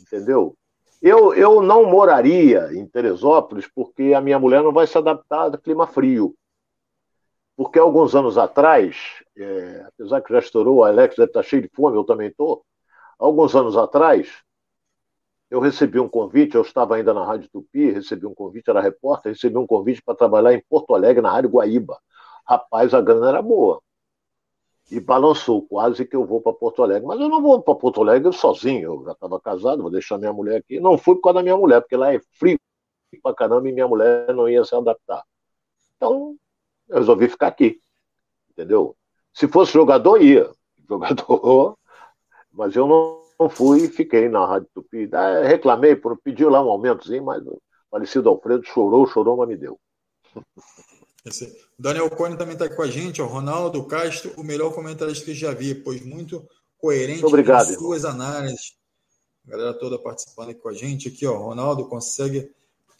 Speaker 2: Entendeu? Eu, eu não moraria em Teresópolis porque a minha mulher não vai se adaptar ao clima frio. Porque alguns anos atrás, é, apesar que já estourou, o Alex deve estar cheio de fome, eu também estou. Alguns anos atrás, eu recebi um convite, eu estava ainda na Rádio Tupi, recebi um convite, era repórter, recebi um convite para trabalhar em Porto Alegre, na Rádio Guaíba. Rapaz, a grana era boa. E balançou, quase que eu vou para Porto Alegre. Mas eu não vou para Porto Alegre sozinho, eu já estava casado, vou deixar minha mulher aqui. Não fui por causa da minha mulher, porque lá é frio para caramba e minha mulher não ia se adaptar. Então, eu resolvi ficar aqui. Entendeu? Se fosse jogador, ia. Jogador, mas eu não, fui e fiquei na Rádio Tupi. reclamei, pediu lá um aumentozinho, mas o falecido Alfredo chorou, chorou, mas me deu.
Speaker 1: Esse. Daniel Cone também está com a gente, o Ronaldo Castro, o melhor comentarista que já vi, pois muito coerente
Speaker 2: Obrigado,
Speaker 1: com suas análises. A galera toda participando aqui com a gente. Aqui, ó, Ronaldo consegue,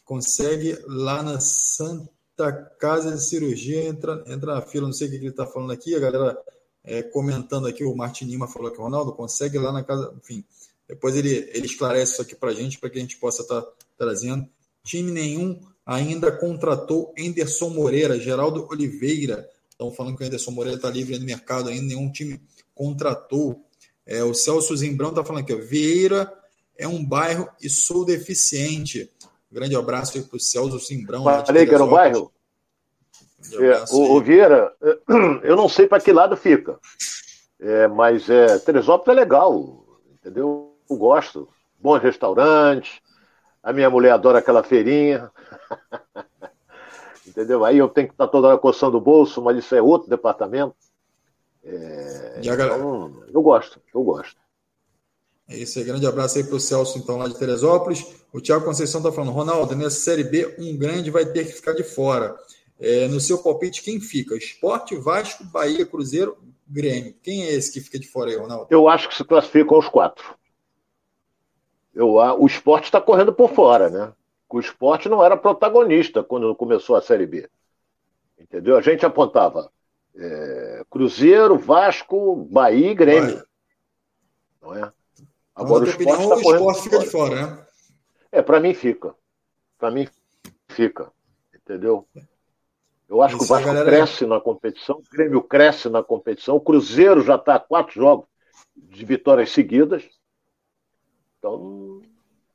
Speaker 1: consegue lá na Santa da casa de cirurgia entra, entra na fila, não sei o que ele está falando aqui, a galera é, comentando aqui, o Martin Lima falou que o Ronaldo consegue lá na casa, enfim, depois ele, ele esclarece isso aqui para a gente, para que a gente possa estar tá trazendo. Time nenhum ainda contratou Enderson Moreira, Geraldo Oliveira, estão falando que o Enderson Moreira está livre no mercado ainda, nenhum time contratou. É, o Celso Zimbrão está falando aqui, ó, Vieira é um bairro e sou deficiente. Grande abraço aí para o Celso Simbrão.
Speaker 2: Falei que era um bairro? É, o, o, Vieira, eu não sei para que lado fica, é, mas é, Teresópolis é legal, entendeu? Eu gosto. Bons restaurantes, A minha mulher adora aquela feirinha. Entendeu? Aí eu tenho que estar toda hora coçando o bolso, mas isso é outro departamento. É... Então, eu gosto, eu gosto.
Speaker 1: É isso aí, grande abraço aí para o Celso, então, lá de Teresópolis. O Thiago Conceição está falando, Ronaldo, nessa Série B, um grande vai ter que ficar de fora. É, no seu palpite, quem fica? Esporte, Vasco, Bahia, Cruzeiro, Grêmio. Quem é esse que fica de fora aí, Ronaldo?
Speaker 2: Eu acho que se classificam os quatro. Eu, o esporte está correndo por fora, né? O esporte não era protagonista quando começou a Série B. Entendeu? A gente apontava é, Cruzeiro, Vasco, Bahia e Grêmio. Vai. Não é?
Speaker 1: Agora então, o esporte, opinião, tá o esporte fica de fora, né?
Speaker 2: É, para mim fica. Para mim fica. Entendeu? Eu acho Isso que o Vasco galera... cresce na competição, o Grêmio cresce na competição, o Cruzeiro já está a quatro jogos de vitórias seguidas. Então,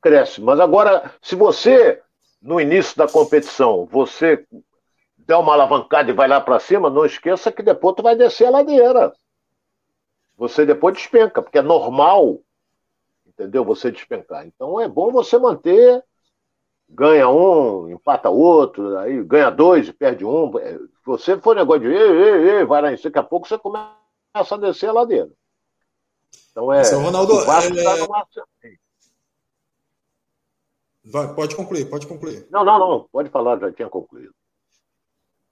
Speaker 2: cresce. Mas agora, se você, no início da competição, você der uma alavancada e vai lá para cima, não esqueça que depois tu vai descer a ladeira. Você depois despenca, porque é normal, entendeu? Você despencar. Então é bom você manter, ganha um, empata outro, aí ganha dois e perde um. Se você for negócio de ei, ei, ei, vai lá, daqui a pouco você começa a descer a ladeira. Então é.
Speaker 1: São Ronaldo, o Vasco é... tá numa... Vai, pode concluir, pode concluir.
Speaker 2: Não, não, não, pode falar, já tinha concluído.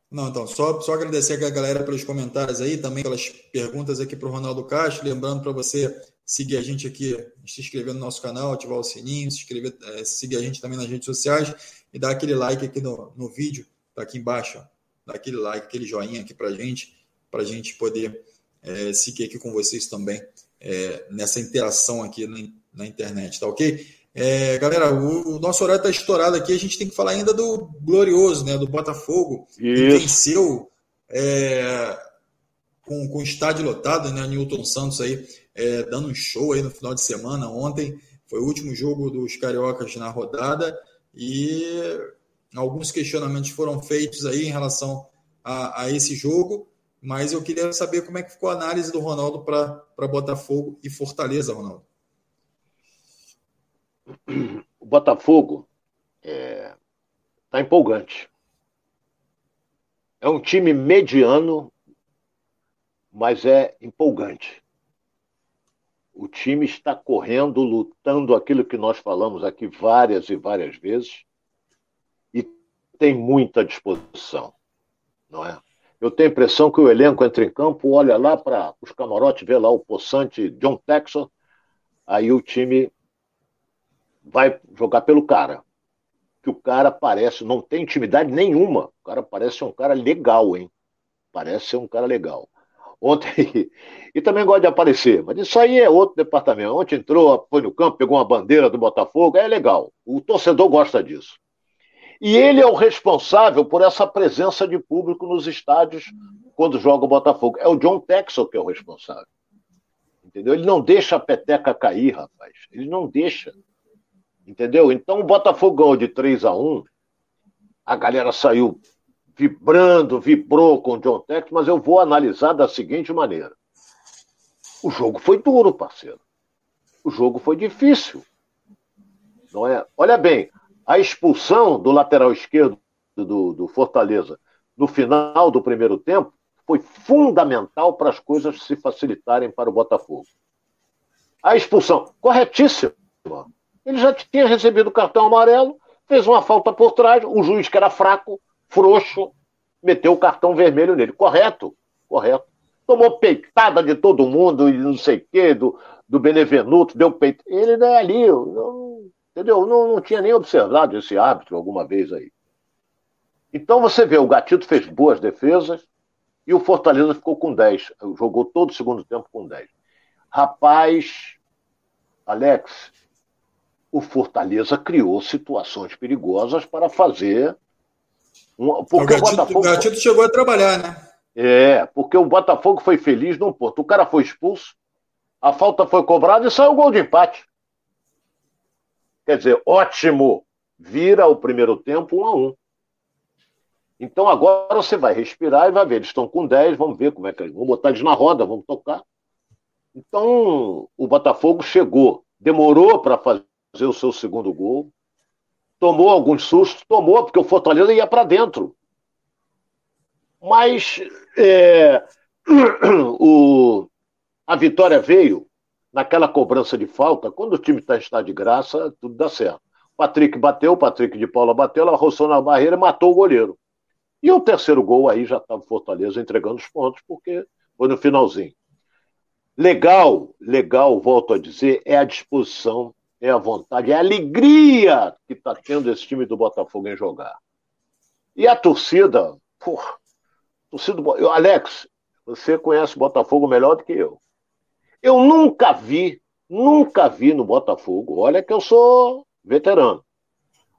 Speaker 1: Não, então, só, só agradecer a galera pelos comentários aí, também pelas perguntas aqui para o Ronaldo Castro. Lembrando para você seguir a gente aqui, se inscrever no nosso canal, ativar o sininho, se inscrever, é, seguir a gente também nas redes sociais e dar aquele like aqui no, no vídeo, tá aqui embaixo, ó, dá aquele like, aquele joinha aqui para gente, para a gente poder é, seguir aqui com vocês também é, nessa interação aqui na, na internet, tá ok? É, galera, o, o, nosso horário está estourado aqui. A gente tem que falar ainda do glorioso, né? Do Botafogo, Isso. que venceu é, com, com o estádio lotado, né? Newton Santos aí é, dando um show aí no final de semana. Ontem foi o último jogo dos cariocas na rodada e alguns questionamentos foram feitos aí em relação a, a esse jogo. Mas eu queria saber como é que ficou a análise do Ronaldo para Botafogo e Fortaleza, Ronaldo
Speaker 2: o Botafogo está é, tá empolgante. É um time mediano, mas é empolgante. O time está correndo, lutando aquilo que nós falamos aqui várias e várias vezes, e tem muita disposição, não é? Eu tenho a impressão que o elenco entra em campo, olha lá para os camarotes, vê lá o possante John Texas, aí o time vai jogar pelo cara. Que o cara parece, não tem intimidade nenhuma. O cara parece ser um cara legal, hein? Parece ser um cara legal. Ontem, e também gosta de aparecer, mas isso aí é outro departamento. Ontem entrou, foi no campo, pegou uma bandeira do Botafogo, é legal. O torcedor gosta disso. E ele é o responsável por essa presença de público nos estádios quando joga o Botafogo. É o John Texel que é o responsável. Entendeu? Ele não deixa a peteca cair, rapaz. Ele não deixa. Entendeu? Então o Botafogo de 3 a 1 a galera saiu vibrando, vibrou com o John Tex, mas eu vou analisar da seguinte maneira. O jogo foi duro, parceiro. O jogo foi difícil. Não é? Olha bem, a expulsão do lateral esquerdo do, do Fortaleza no final do primeiro tempo foi fundamental para as coisas se facilitarem para o Botafogo. A expulsão, corretíssima. Ele já tinha recebido o cartão amarelo, fez uma falta por trás, o juiz, que era fraco, frouxo, meteu o cartão vermelho nele. Correto? Correto. Tomou peitada de todo mundo, e não sei o quê, do, do Benevenuto, deu peito. Ele não é ali, entendeu? Não, não tinha nem observado esse árbitro alguma vez aí. Então você vê, o Gatito fez boas defesas e o Fortaleza ficou com 10. Jogou todo o segundo tempo com 10. Rapaz, Alex, o Fortaleza criou situações perigosas para fazer.
Speaker 1: Um, porque o, Gatito, o Botafogo. O Gatito chegou a trabalhar, né?
Speaker 2: É, porque o Botafogo foi feliz num ponto. O cara foi expulso, a falta foi cobrada e saiu o gol de empate. Quer dizer, ótimo. Vira o primeiro tempo um a um. Então agora você vai respirar e vai ver. Eles estão com 10, vamos ver como é que eles. Vamos botar eles na roda, vamos tocar. Então o Botafogo chegou, demorou para fazer o seu segundo gol. Tomou alguns sustos, tomou, porque o Fortaleza ia para dentro. Mas é, o, a vitória veio naquela cobrança de falta, quando o time está em estado de graça, tudo dá certo. Patrick bateu, Patrick de Paula bateu, ela roçou na barreira e matou o goleiro. E o terceiro gol aí já estava o Fortaleza entregando os pontos, porque foi no finalzinho. Legal, legal, volto a dizer, é a disposição, é a vontade, é a alegria que está tendo esse time do Botafogo em jogar. E a torcida, porra, torcida do Alex, você conhece o Botafogo melhor do que eu. Eu nunca vi, nunca vi no Botafogo, olha que eu sou veterano,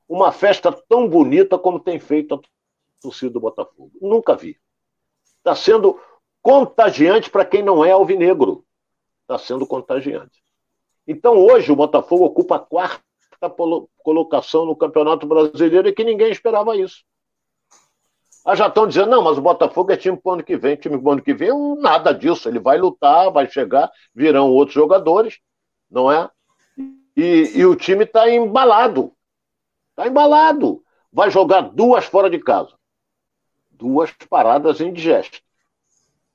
Speaker 2: uma festa tão bonita como tem feito a torcida do Botafogo. Nunca vi. Está sendo contagiante para quem não é alvinegro. Está sendo contagiante. Então, hoje, o Botafogo ocupa a quarta colocação no Campeonato Brasileiro e que ninguém esperava isso. Ah, já estão dizendo, não, mas o Botafogo é time para o ano que vem. Time para o ano que vem, nada disso. Ele vai lutar, vai chegar, virão outros jogadores, não é? E, e o time está embalado. Está embalado. Vai jogar duas fora de casa. Duas paradas indigestas.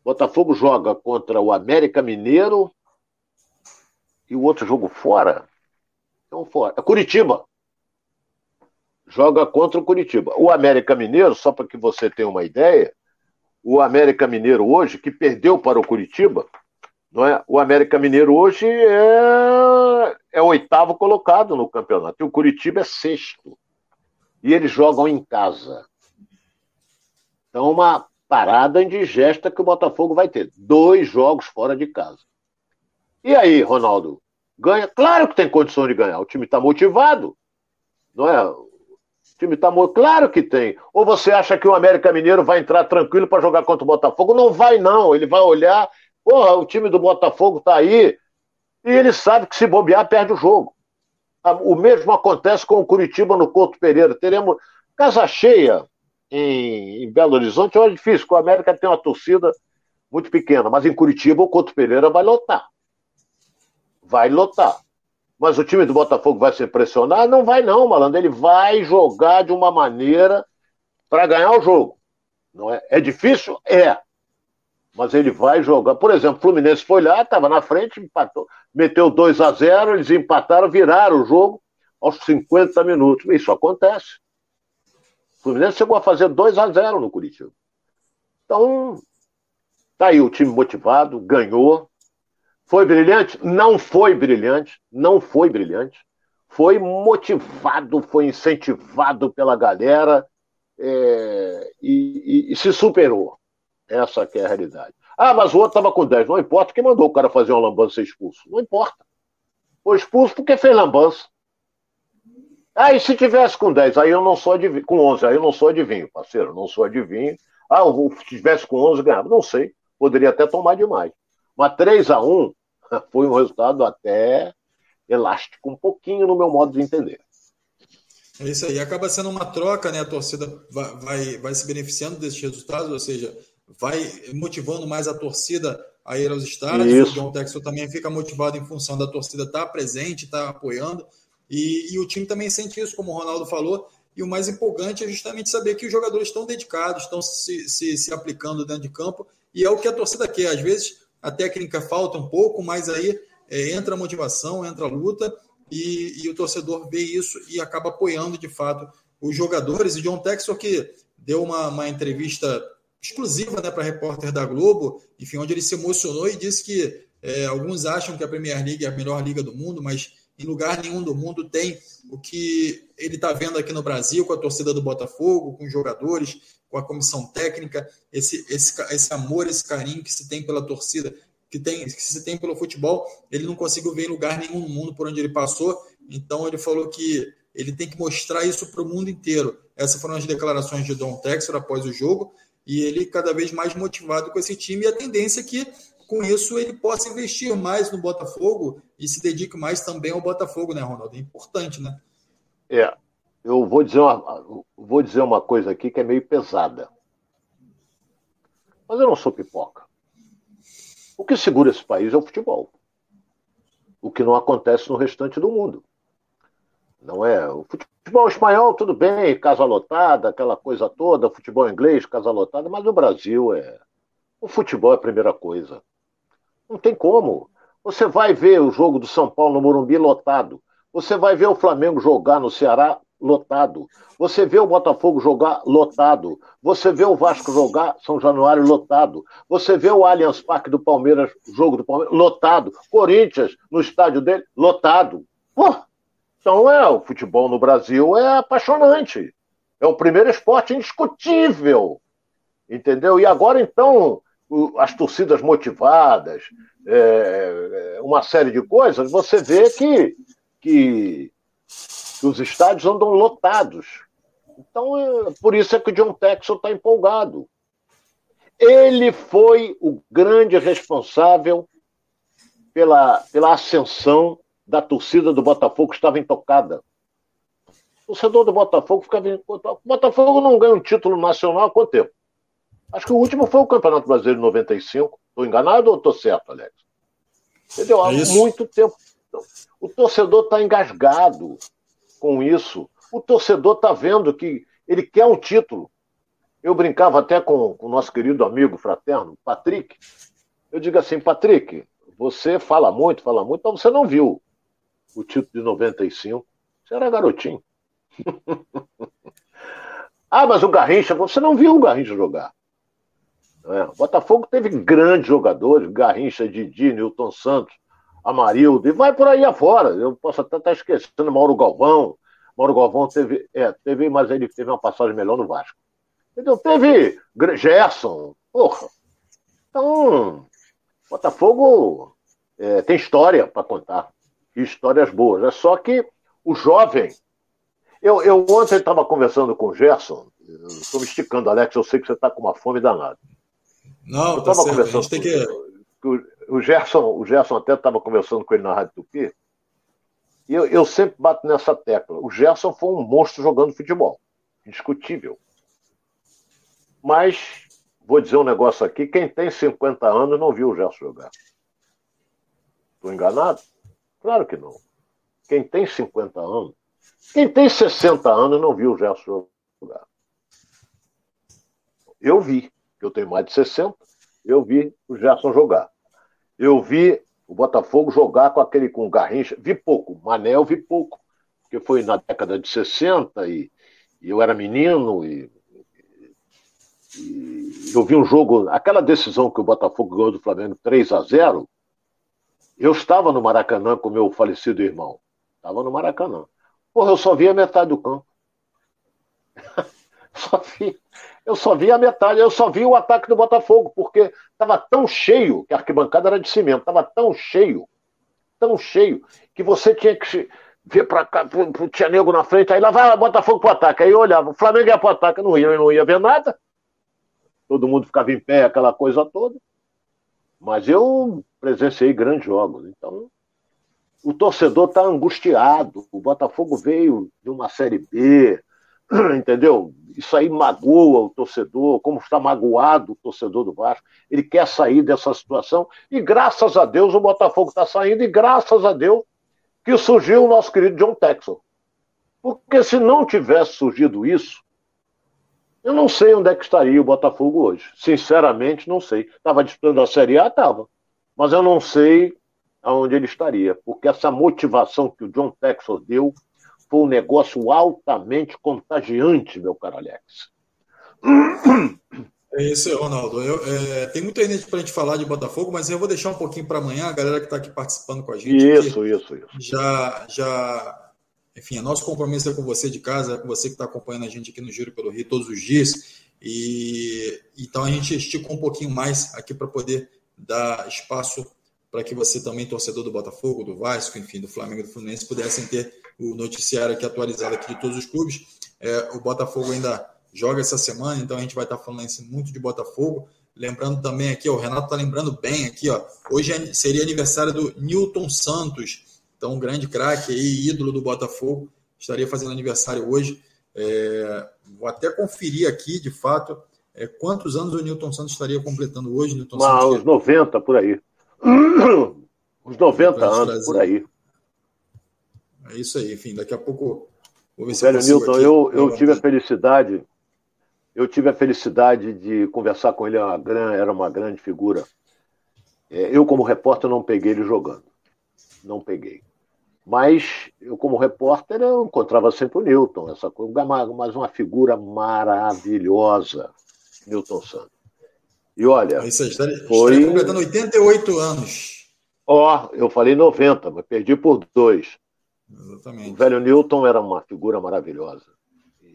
Speaker 2: Botafogo joga contra o América Mineiro e o outro jogo fora. Então, fora. É Curitiba. Joga contra o Curitiba. O América Mineiro, só para que você tenha uma ideia, o América Mineiro hoje, que perdeu para o Curitiba, não é? O América Mineiro hoje é, é oitavo colocado no campeonato. E o Curitiba é sexto. E eles jogam em casa. Então, uma parada indigesta que o Botafogo vai ter. Dois jogos fora de casa. E aí, Ronaldo? Ganha? Claro que tem condição de ganhar. O time está motivado. Não é? O time está motivado. Claro que tem. Ou você acha que o América Mineiro vai entrar tranquilo para jogar contra o Botafogo? Não vai, não. Ele vai olhar. Porra, o time do Botafogo está aí. E ele sabe que se bobear, perde o jogo. O mesmo acontece com o Curitiba no Couto Pereira. Teremos casa cheia em, em Belo Horizonte é difícil, porque o América tem uma torcida muito pequena, mas em Curitiba o Couto Pereira vai lotar. Vai lotar. Mas o time do Botafogo vai se impressionar? Não vai não, malandro. Ele vai jogar de uma maneira para ganhar o jogo. Não é? é difícil? É. Mas ele vai jogar. Por exemplo, o Fluminense foi lá, estava na frente, empatou, meteu 2 a 0 eles empataram, viraram o jogo aos 50 minutos. Isso acontece. O Fluminense chegou a fazer 2 a 0 no Curitiba. Então, tá aí o time motivado, ganhou. Foi brilhante? Não foi brilhante, não foi brilhante. Foi motivado, foi incentivado pela galera é, e, e, e, se superou. Essa é a realidade. Ah, mas o outro estava com 10. Não importa quem mandou o cara fazer uma lambança ser expulso. Não importa. Foi expulso porque fez lambança. Ah, e se tivesse com 10, aí eu não sou adivinho. Com 11, aí eu não sou adivinho, parceiro, não sou adivinho. Ah, se tivesse com 11, ganhava. Não sei, poderia até tomar demais. Mas 3 a 1 foi um resultado até elástico, um pouquinho no meu modo de entender.
Speaker 1: É isso aí, acaba sendo uma troca, né? A torcida vai, vai, vai se beneficiando desses resultados, ou seja, vai motivando mais a torcida a ir aos estádios. O John Texel também fica motivado em função da torcida estar tá presente, estar tá apoiando. E, e, o time também sente isso, como o Ronaldo falou. E o mais empolgante é justamente saber que os jogadores estão dedicados, estão se, se, se aplicando dentro de campo. E é o que a torcida quer. Às vezes a técnica falta um pouco, mas aí é, entra a motivação, entra a luta. E, e, o torcedor vê isso e acaba apoiando de fato os jogadores. E John Texor, que deu uma, uma entrevista exclusiva né, para repórter da Globo, enfim, onde ele se emocionou e disse que é, alguns acham que a Premier League é a melhor liga do mundo, mas em lugar nenhum do mundo tem o que ele está vendo aqui no Brasil com a torcida do Botafogo, com os jogadores, com a comissão técnica, esse, esse, esse amor, esse carinho que se tem pela torcida, que, tem, que se tem pelo futebol, ele não conseguiu ver em lugar nenhum no mundo por onde ele passou. Então ele falou que ele tem que mostrar isso para o mundo inteiro. Essas foram as declarações de Don Texor após o jogo, e ele cada vez mais motivado com esse time, e a tendência é que com isso ele possa investir mais no Botafogo e se dedique mais também ao Botafogo, né, Ronaldo? É importante, né?
Speaker 2: É. Eu vou dizer uma, vou dizer uma coisa aqui que é meio pesada. Mas eu não sou pipoca. O que segura esse país é o futebol. O que não acontece no restante do mundo. Não é? O futebol espanhol, tudo bem, casa lotada, aquela coisa toda, futebol inglês, casa lotada, mas o Brasil é. O futebol é a primeira coisa. Não tem como. Você vai ver o jogo do São Paulo no Morumbi lotado. Você vai ver o Flamengo jogar no Ceará lotado. Você vê o Botafogo jogar lotado. Você vê o Vasco jogar São Januário lotado. Você vê o Allianz Parque do Palmeiras, jogo do Palmeiras, lotado. Corinthians, no estádio dele, lotado. Pô, então é, o futebol no Brasil é apaixonante. É o primeiro esporte indiscutível. Entendeu? E agora, então, as torcidas motivadas, é, é, uma série de coisas, você vê que, que os estádios andam lotados. Então, é, por isso é que o John Texel está empolgado. Ele foi o grande responsável pela, pela ascensão da torcida do Botafogo que estava intocada. O torcedor do Botafogo ficava. O Botafogo não ganha um título nacional há quanto tempo? Acho que o último foi o Campeonato Brasileiro de 95. Estou enganado ou estou certo, Alex? Entendeu? Há é muito tempo. O torcedor está engasgado com isso. O torcedor está vendo que ele quer um título. Eu brincava até com o nosso querido amigo fraterno, Patrick. Eu digo assim, Patrick, você fala muito, fala muito, mas você não viu o título de 95. Você era garotinho. ah, mas o Garrincha, você não viu o Garrincha jogar. É, o Botafogo teve grandes jogadores, Garrincha, Didi, Newton Santos, Amarildo, e vai por aí afora. Eu posso até estar esquecendo Mauro Galvão. Mauro Galvão teve, é, teve, mas ele teve uma passagem melhor no Vasco. Teve Gerson, porra. Então, Botafogo é, tem história para contar. E histórias boas. É só que o jovem. Eu, eu ontem estava conversando com o Gerson. Estou me esticando, Alex. Eu sei que você está com uma fome danada.
Speaker 1: Não, eu tá certo. conversando a gente tem que.
Speaker 2: Com, o Gerson, o Gerson até estava conversando com ele na Rádio Tupi, e eu, eu sempre bato nessa tecla. O Gerson foi um monstro jogando futebol, indiscutível. Mas, vou dizer um negócio aqui: quem tem 50 anos não viu o Gerson jogar. Estou enganado? Claro que não. Quem tem 50 anos, quem tem 60 anos não viu o Gerson jogar. Eu vi, eu tenho mais de 60, eu vi o Gerson jogar. Eu vi o Botafogo jogar com aquele com o Garrincha, vi pouco, Manel vi pouco, porque foi na década de 60 e, e eu era menino e, e, eu vi um jogo, aquela decisão que o Botafogo ganhou do Flamengo 3 a 0 eu estava no Maracanã com meu falecido irmão. Estava no Maracanã. Porra, eu só vi a metade do campo. só vi eu só vi a metade, eu só vi o ataque do Botafogo, porque estava tão cheio, que a arquibancada era de cimento, estava tão cheio, tão cheio, que você tinha que ver para cá, pro, tinha nego na frente, aí lá vai o Botafogo pro ataque, aí eu olhava, o Flamengo ia pro ataque, não ia, não ia ver nada, todo mundo ficava em pé, aquela coisa toda, mas eu presenciei grandes jogos, então o torcedor está angustiado, o Botafogo veio de uma Série B, entendeu? Isso aí magoa o torcedor, como está magoado o torcedor do Vasco. Ele quer sair dessa situação e graças a Deus o Botafogo está saindo e graças a Deus que surgiu o nosso querido John Texel. Porque se não tivesse surgido isso, eu não sei onde é que estaria o Botafogo hoje. Sinceramente, não sei. Estava disputando a Série A? Estava. Mas eu não sei aonde ele estaria. Porque essa motivação que o John Texel deu foi um negócio altamente contagiante, meu caro Alex.
Speaker 1: É isso, Ronaldo. Eu, é, tem muita gente para a gente falar de Botafogo, mas eu vou deixar um pouquinho para amanhã, a galera que está aqui participando com a gente.
Speaker 2: Isso, isso, isso.
Speaker 1: Já, já, enfim, é nosso compromisso é com você de casa, é com você que está acompanhando a gente aqui no Giro pelo Rio todos os dias. E então a gente esticou um pouquinho mais aqui para poder dar espaço para que você também, torcedor do Botafogo, do Vasco, enfim, do Flamengo, do Fluminense, pudessem ter o noticiário aqui atualizado aqui de todos os clubes. É, o Botafogo ainda joga essa semana, então a gente vai estar falando assim, muito de Botafogo. Lembrando também aqui, ó, o Renato está lembrando bem aqui, ó. Hoje é, seria aniversário do Newton Santos, então um grande craque aí, ídolo do Botafogo, estaria fazendo aniversário hoje. É, vou até conferir aqui, de fato, é, quantos anos o Newton Santos estaria completando hoje. Newton
Speaker 2: Mas,
Speaker 1: Santos,
Speaker 2: uns 90 por aí. Uns 90 anos por aí.
Speaker 1: É isso aí, enfim, daqui a pouco.
Speaker 2: Vou ver se velho Newton, eu, eu tive a felicidade, eu tive a felicidade de conversar com ele, é era uma grande figura. É, eu, como repórter, não peguei ele jogando. Não peguei. Mas eu, como repórter, eu encontrava sempre o Newton, essa coisa, mas uma figura maravilhosa, Newton Santos. E olha.
Speaker 1: Isso, está, foi... está completando 88 anos.
Speaker 2: Ó, oh, eu falei 90, mas perdi por dois.
Speaker 1: Exatamente.
Speaker 2: O velho Newton era uma figura maravilhosa.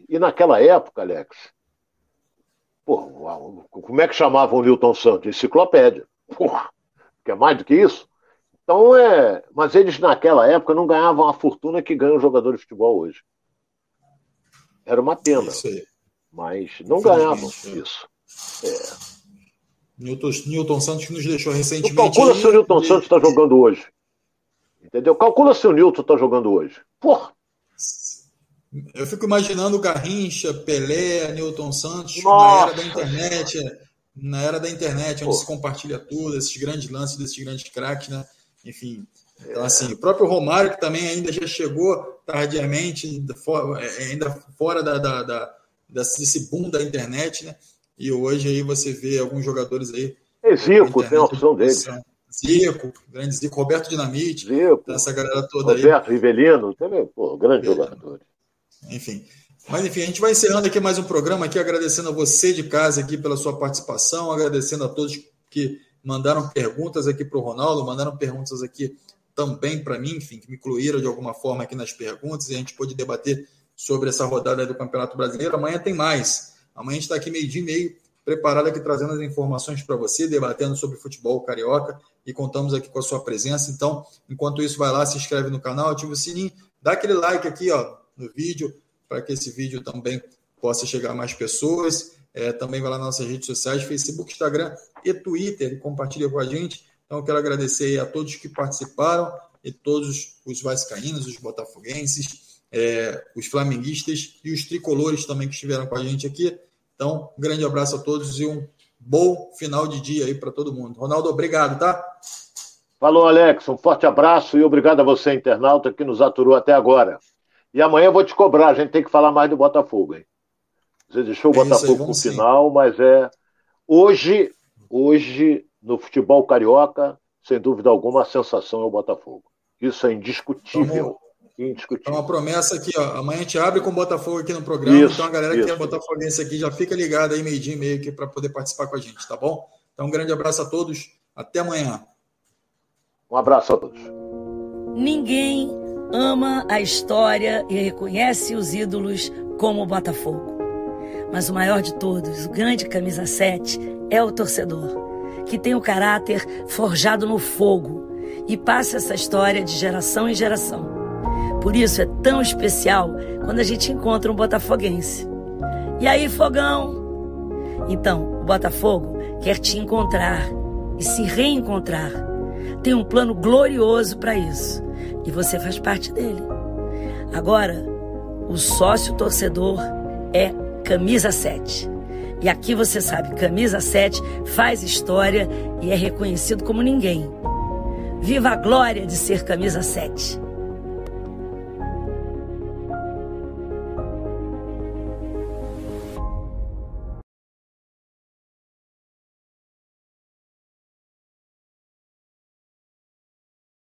Speaker 2: E naquela época, Alex, pô, como é que chamavam o Newton Santos? Enciclopédia. Porra, quer mais do que isso? Então é. Mas eles naquela época não ganhavam a fortuna que ganham os jogadores de futebol hoje. Era uma pena. Mas não ganhavam é. isso. É.
Speaker 1: Newton, Newton Santos nos deixou recentemente.
Speaker 2: calcula aí, se o Newton Santos está jogando hoje. Entendeu? Calcula se o Newton está jogando hoje. Porra!
Speaker 1: Eu fico imaginando Garrincha, Pelé, Newton Santos Nossa. na era da internet, na era da internet, onde Pô. se compartilha tudo, esses grandes lances desses grandes craques, né? Enfim. Então, assim, o próprio Romário, que também ainda já chegou tardiamente, ainda fora da, da, da, desse boom da internet, né? E hoje aí você vê alguns jogadores aí.
Speaker 2: É Zico, tem a opção dele.
Speaker 1: Zico, grande Zico, Roberto Dinamite,
Speaker 2: Zico,
Speaker 1: essa galera toda
Speaker 2: Roberto, aí. Roberto Rivelino, também, pô, grande é. jogador.
Speaker 1: Enfim. Mas enfim, a gente vai encerrando aqui mais um programa aqui, agradecendo a você de casa aqui pela sua participação, agradecendo a todos que mandaram perguntas aqui para o Ronaldo, mandaram perguntas aqui também para mim, enfim, que me incluíram de alguma forma aqui nas perguntas e a gente pôde debater sobre essa rodada do Campeonato Brasileiro. Amanhã tem mais. Amanhã a gente está aqui meio dia e meio, preparado aqui trazendo as informações para você, debatendo sobre futebol carioca e contamos aqui com a sua presença. Então, enquanto isso, vai lá, se inscreve no canal, ativa o sininho, dá aquele like aqui ó, no vídeo, para que esse vídeo também possa chegar a mais pessoas. É, também vai lá nas nossas redes sociais, Facebook, Instagram e Twitter, e compartilha com a gente. Então, eu quero agradecer a todos que participaram e todos os vascaínos, os botafoguenses, é, os flamenguistas e os tricolores também que estiveram com a gente aqui. Então, um grande abraço a todos e um bom final de dia aí para todo mundo. Ronaldo, obrigado, tá?
Speaker 2: Falou, Alex. Um forte abraço e obrigado a você, internauta, que nos aturou até agora. E amanhã eu vou te cobrar, a gente tem que falar mais do Botafogo, hein? Você deixou o é Botafogo no final, mas é. Hoje, hoje, no futebol carioca, sem dúvida alguma, a sensação é o Botafogo. Isso é indiscutível. Vamos
Speaker 1: Indiscutível. É uma promessa aqui, ó. Amanhã a gente abre com o Botafogo aqui no programa. Isso, então a galera isso. que é botafoguense aqui já fica ligada aí, meio-dia e meio, aqui para poder participar com a gente, tá bom? Então, um grande abraço a todos. Até amanhã.
Speaker 2: Um abraço a todos.
Speaker 5: Ninguém ama a história e reconhece os ídolos como o Botafogo. Mas o maior de todos, o grande camisa 7, é o torcedor, que tem o caráter forjado no fogo e passa essa história de geração em geração. Por isso é tão especial quando a gente encontra um botafoguense. E aí, fogão? Então, o Botafogo quer te encontrar e se reencontrar. Tem um plano glorioso para isso. E você faz parte dele. Agora, o sócio torcedor é Camisa 7. E aqui você sabe, Camisa 7 faz história e é reconhecido como ninguém. Viva a glória de ser Camisa 7.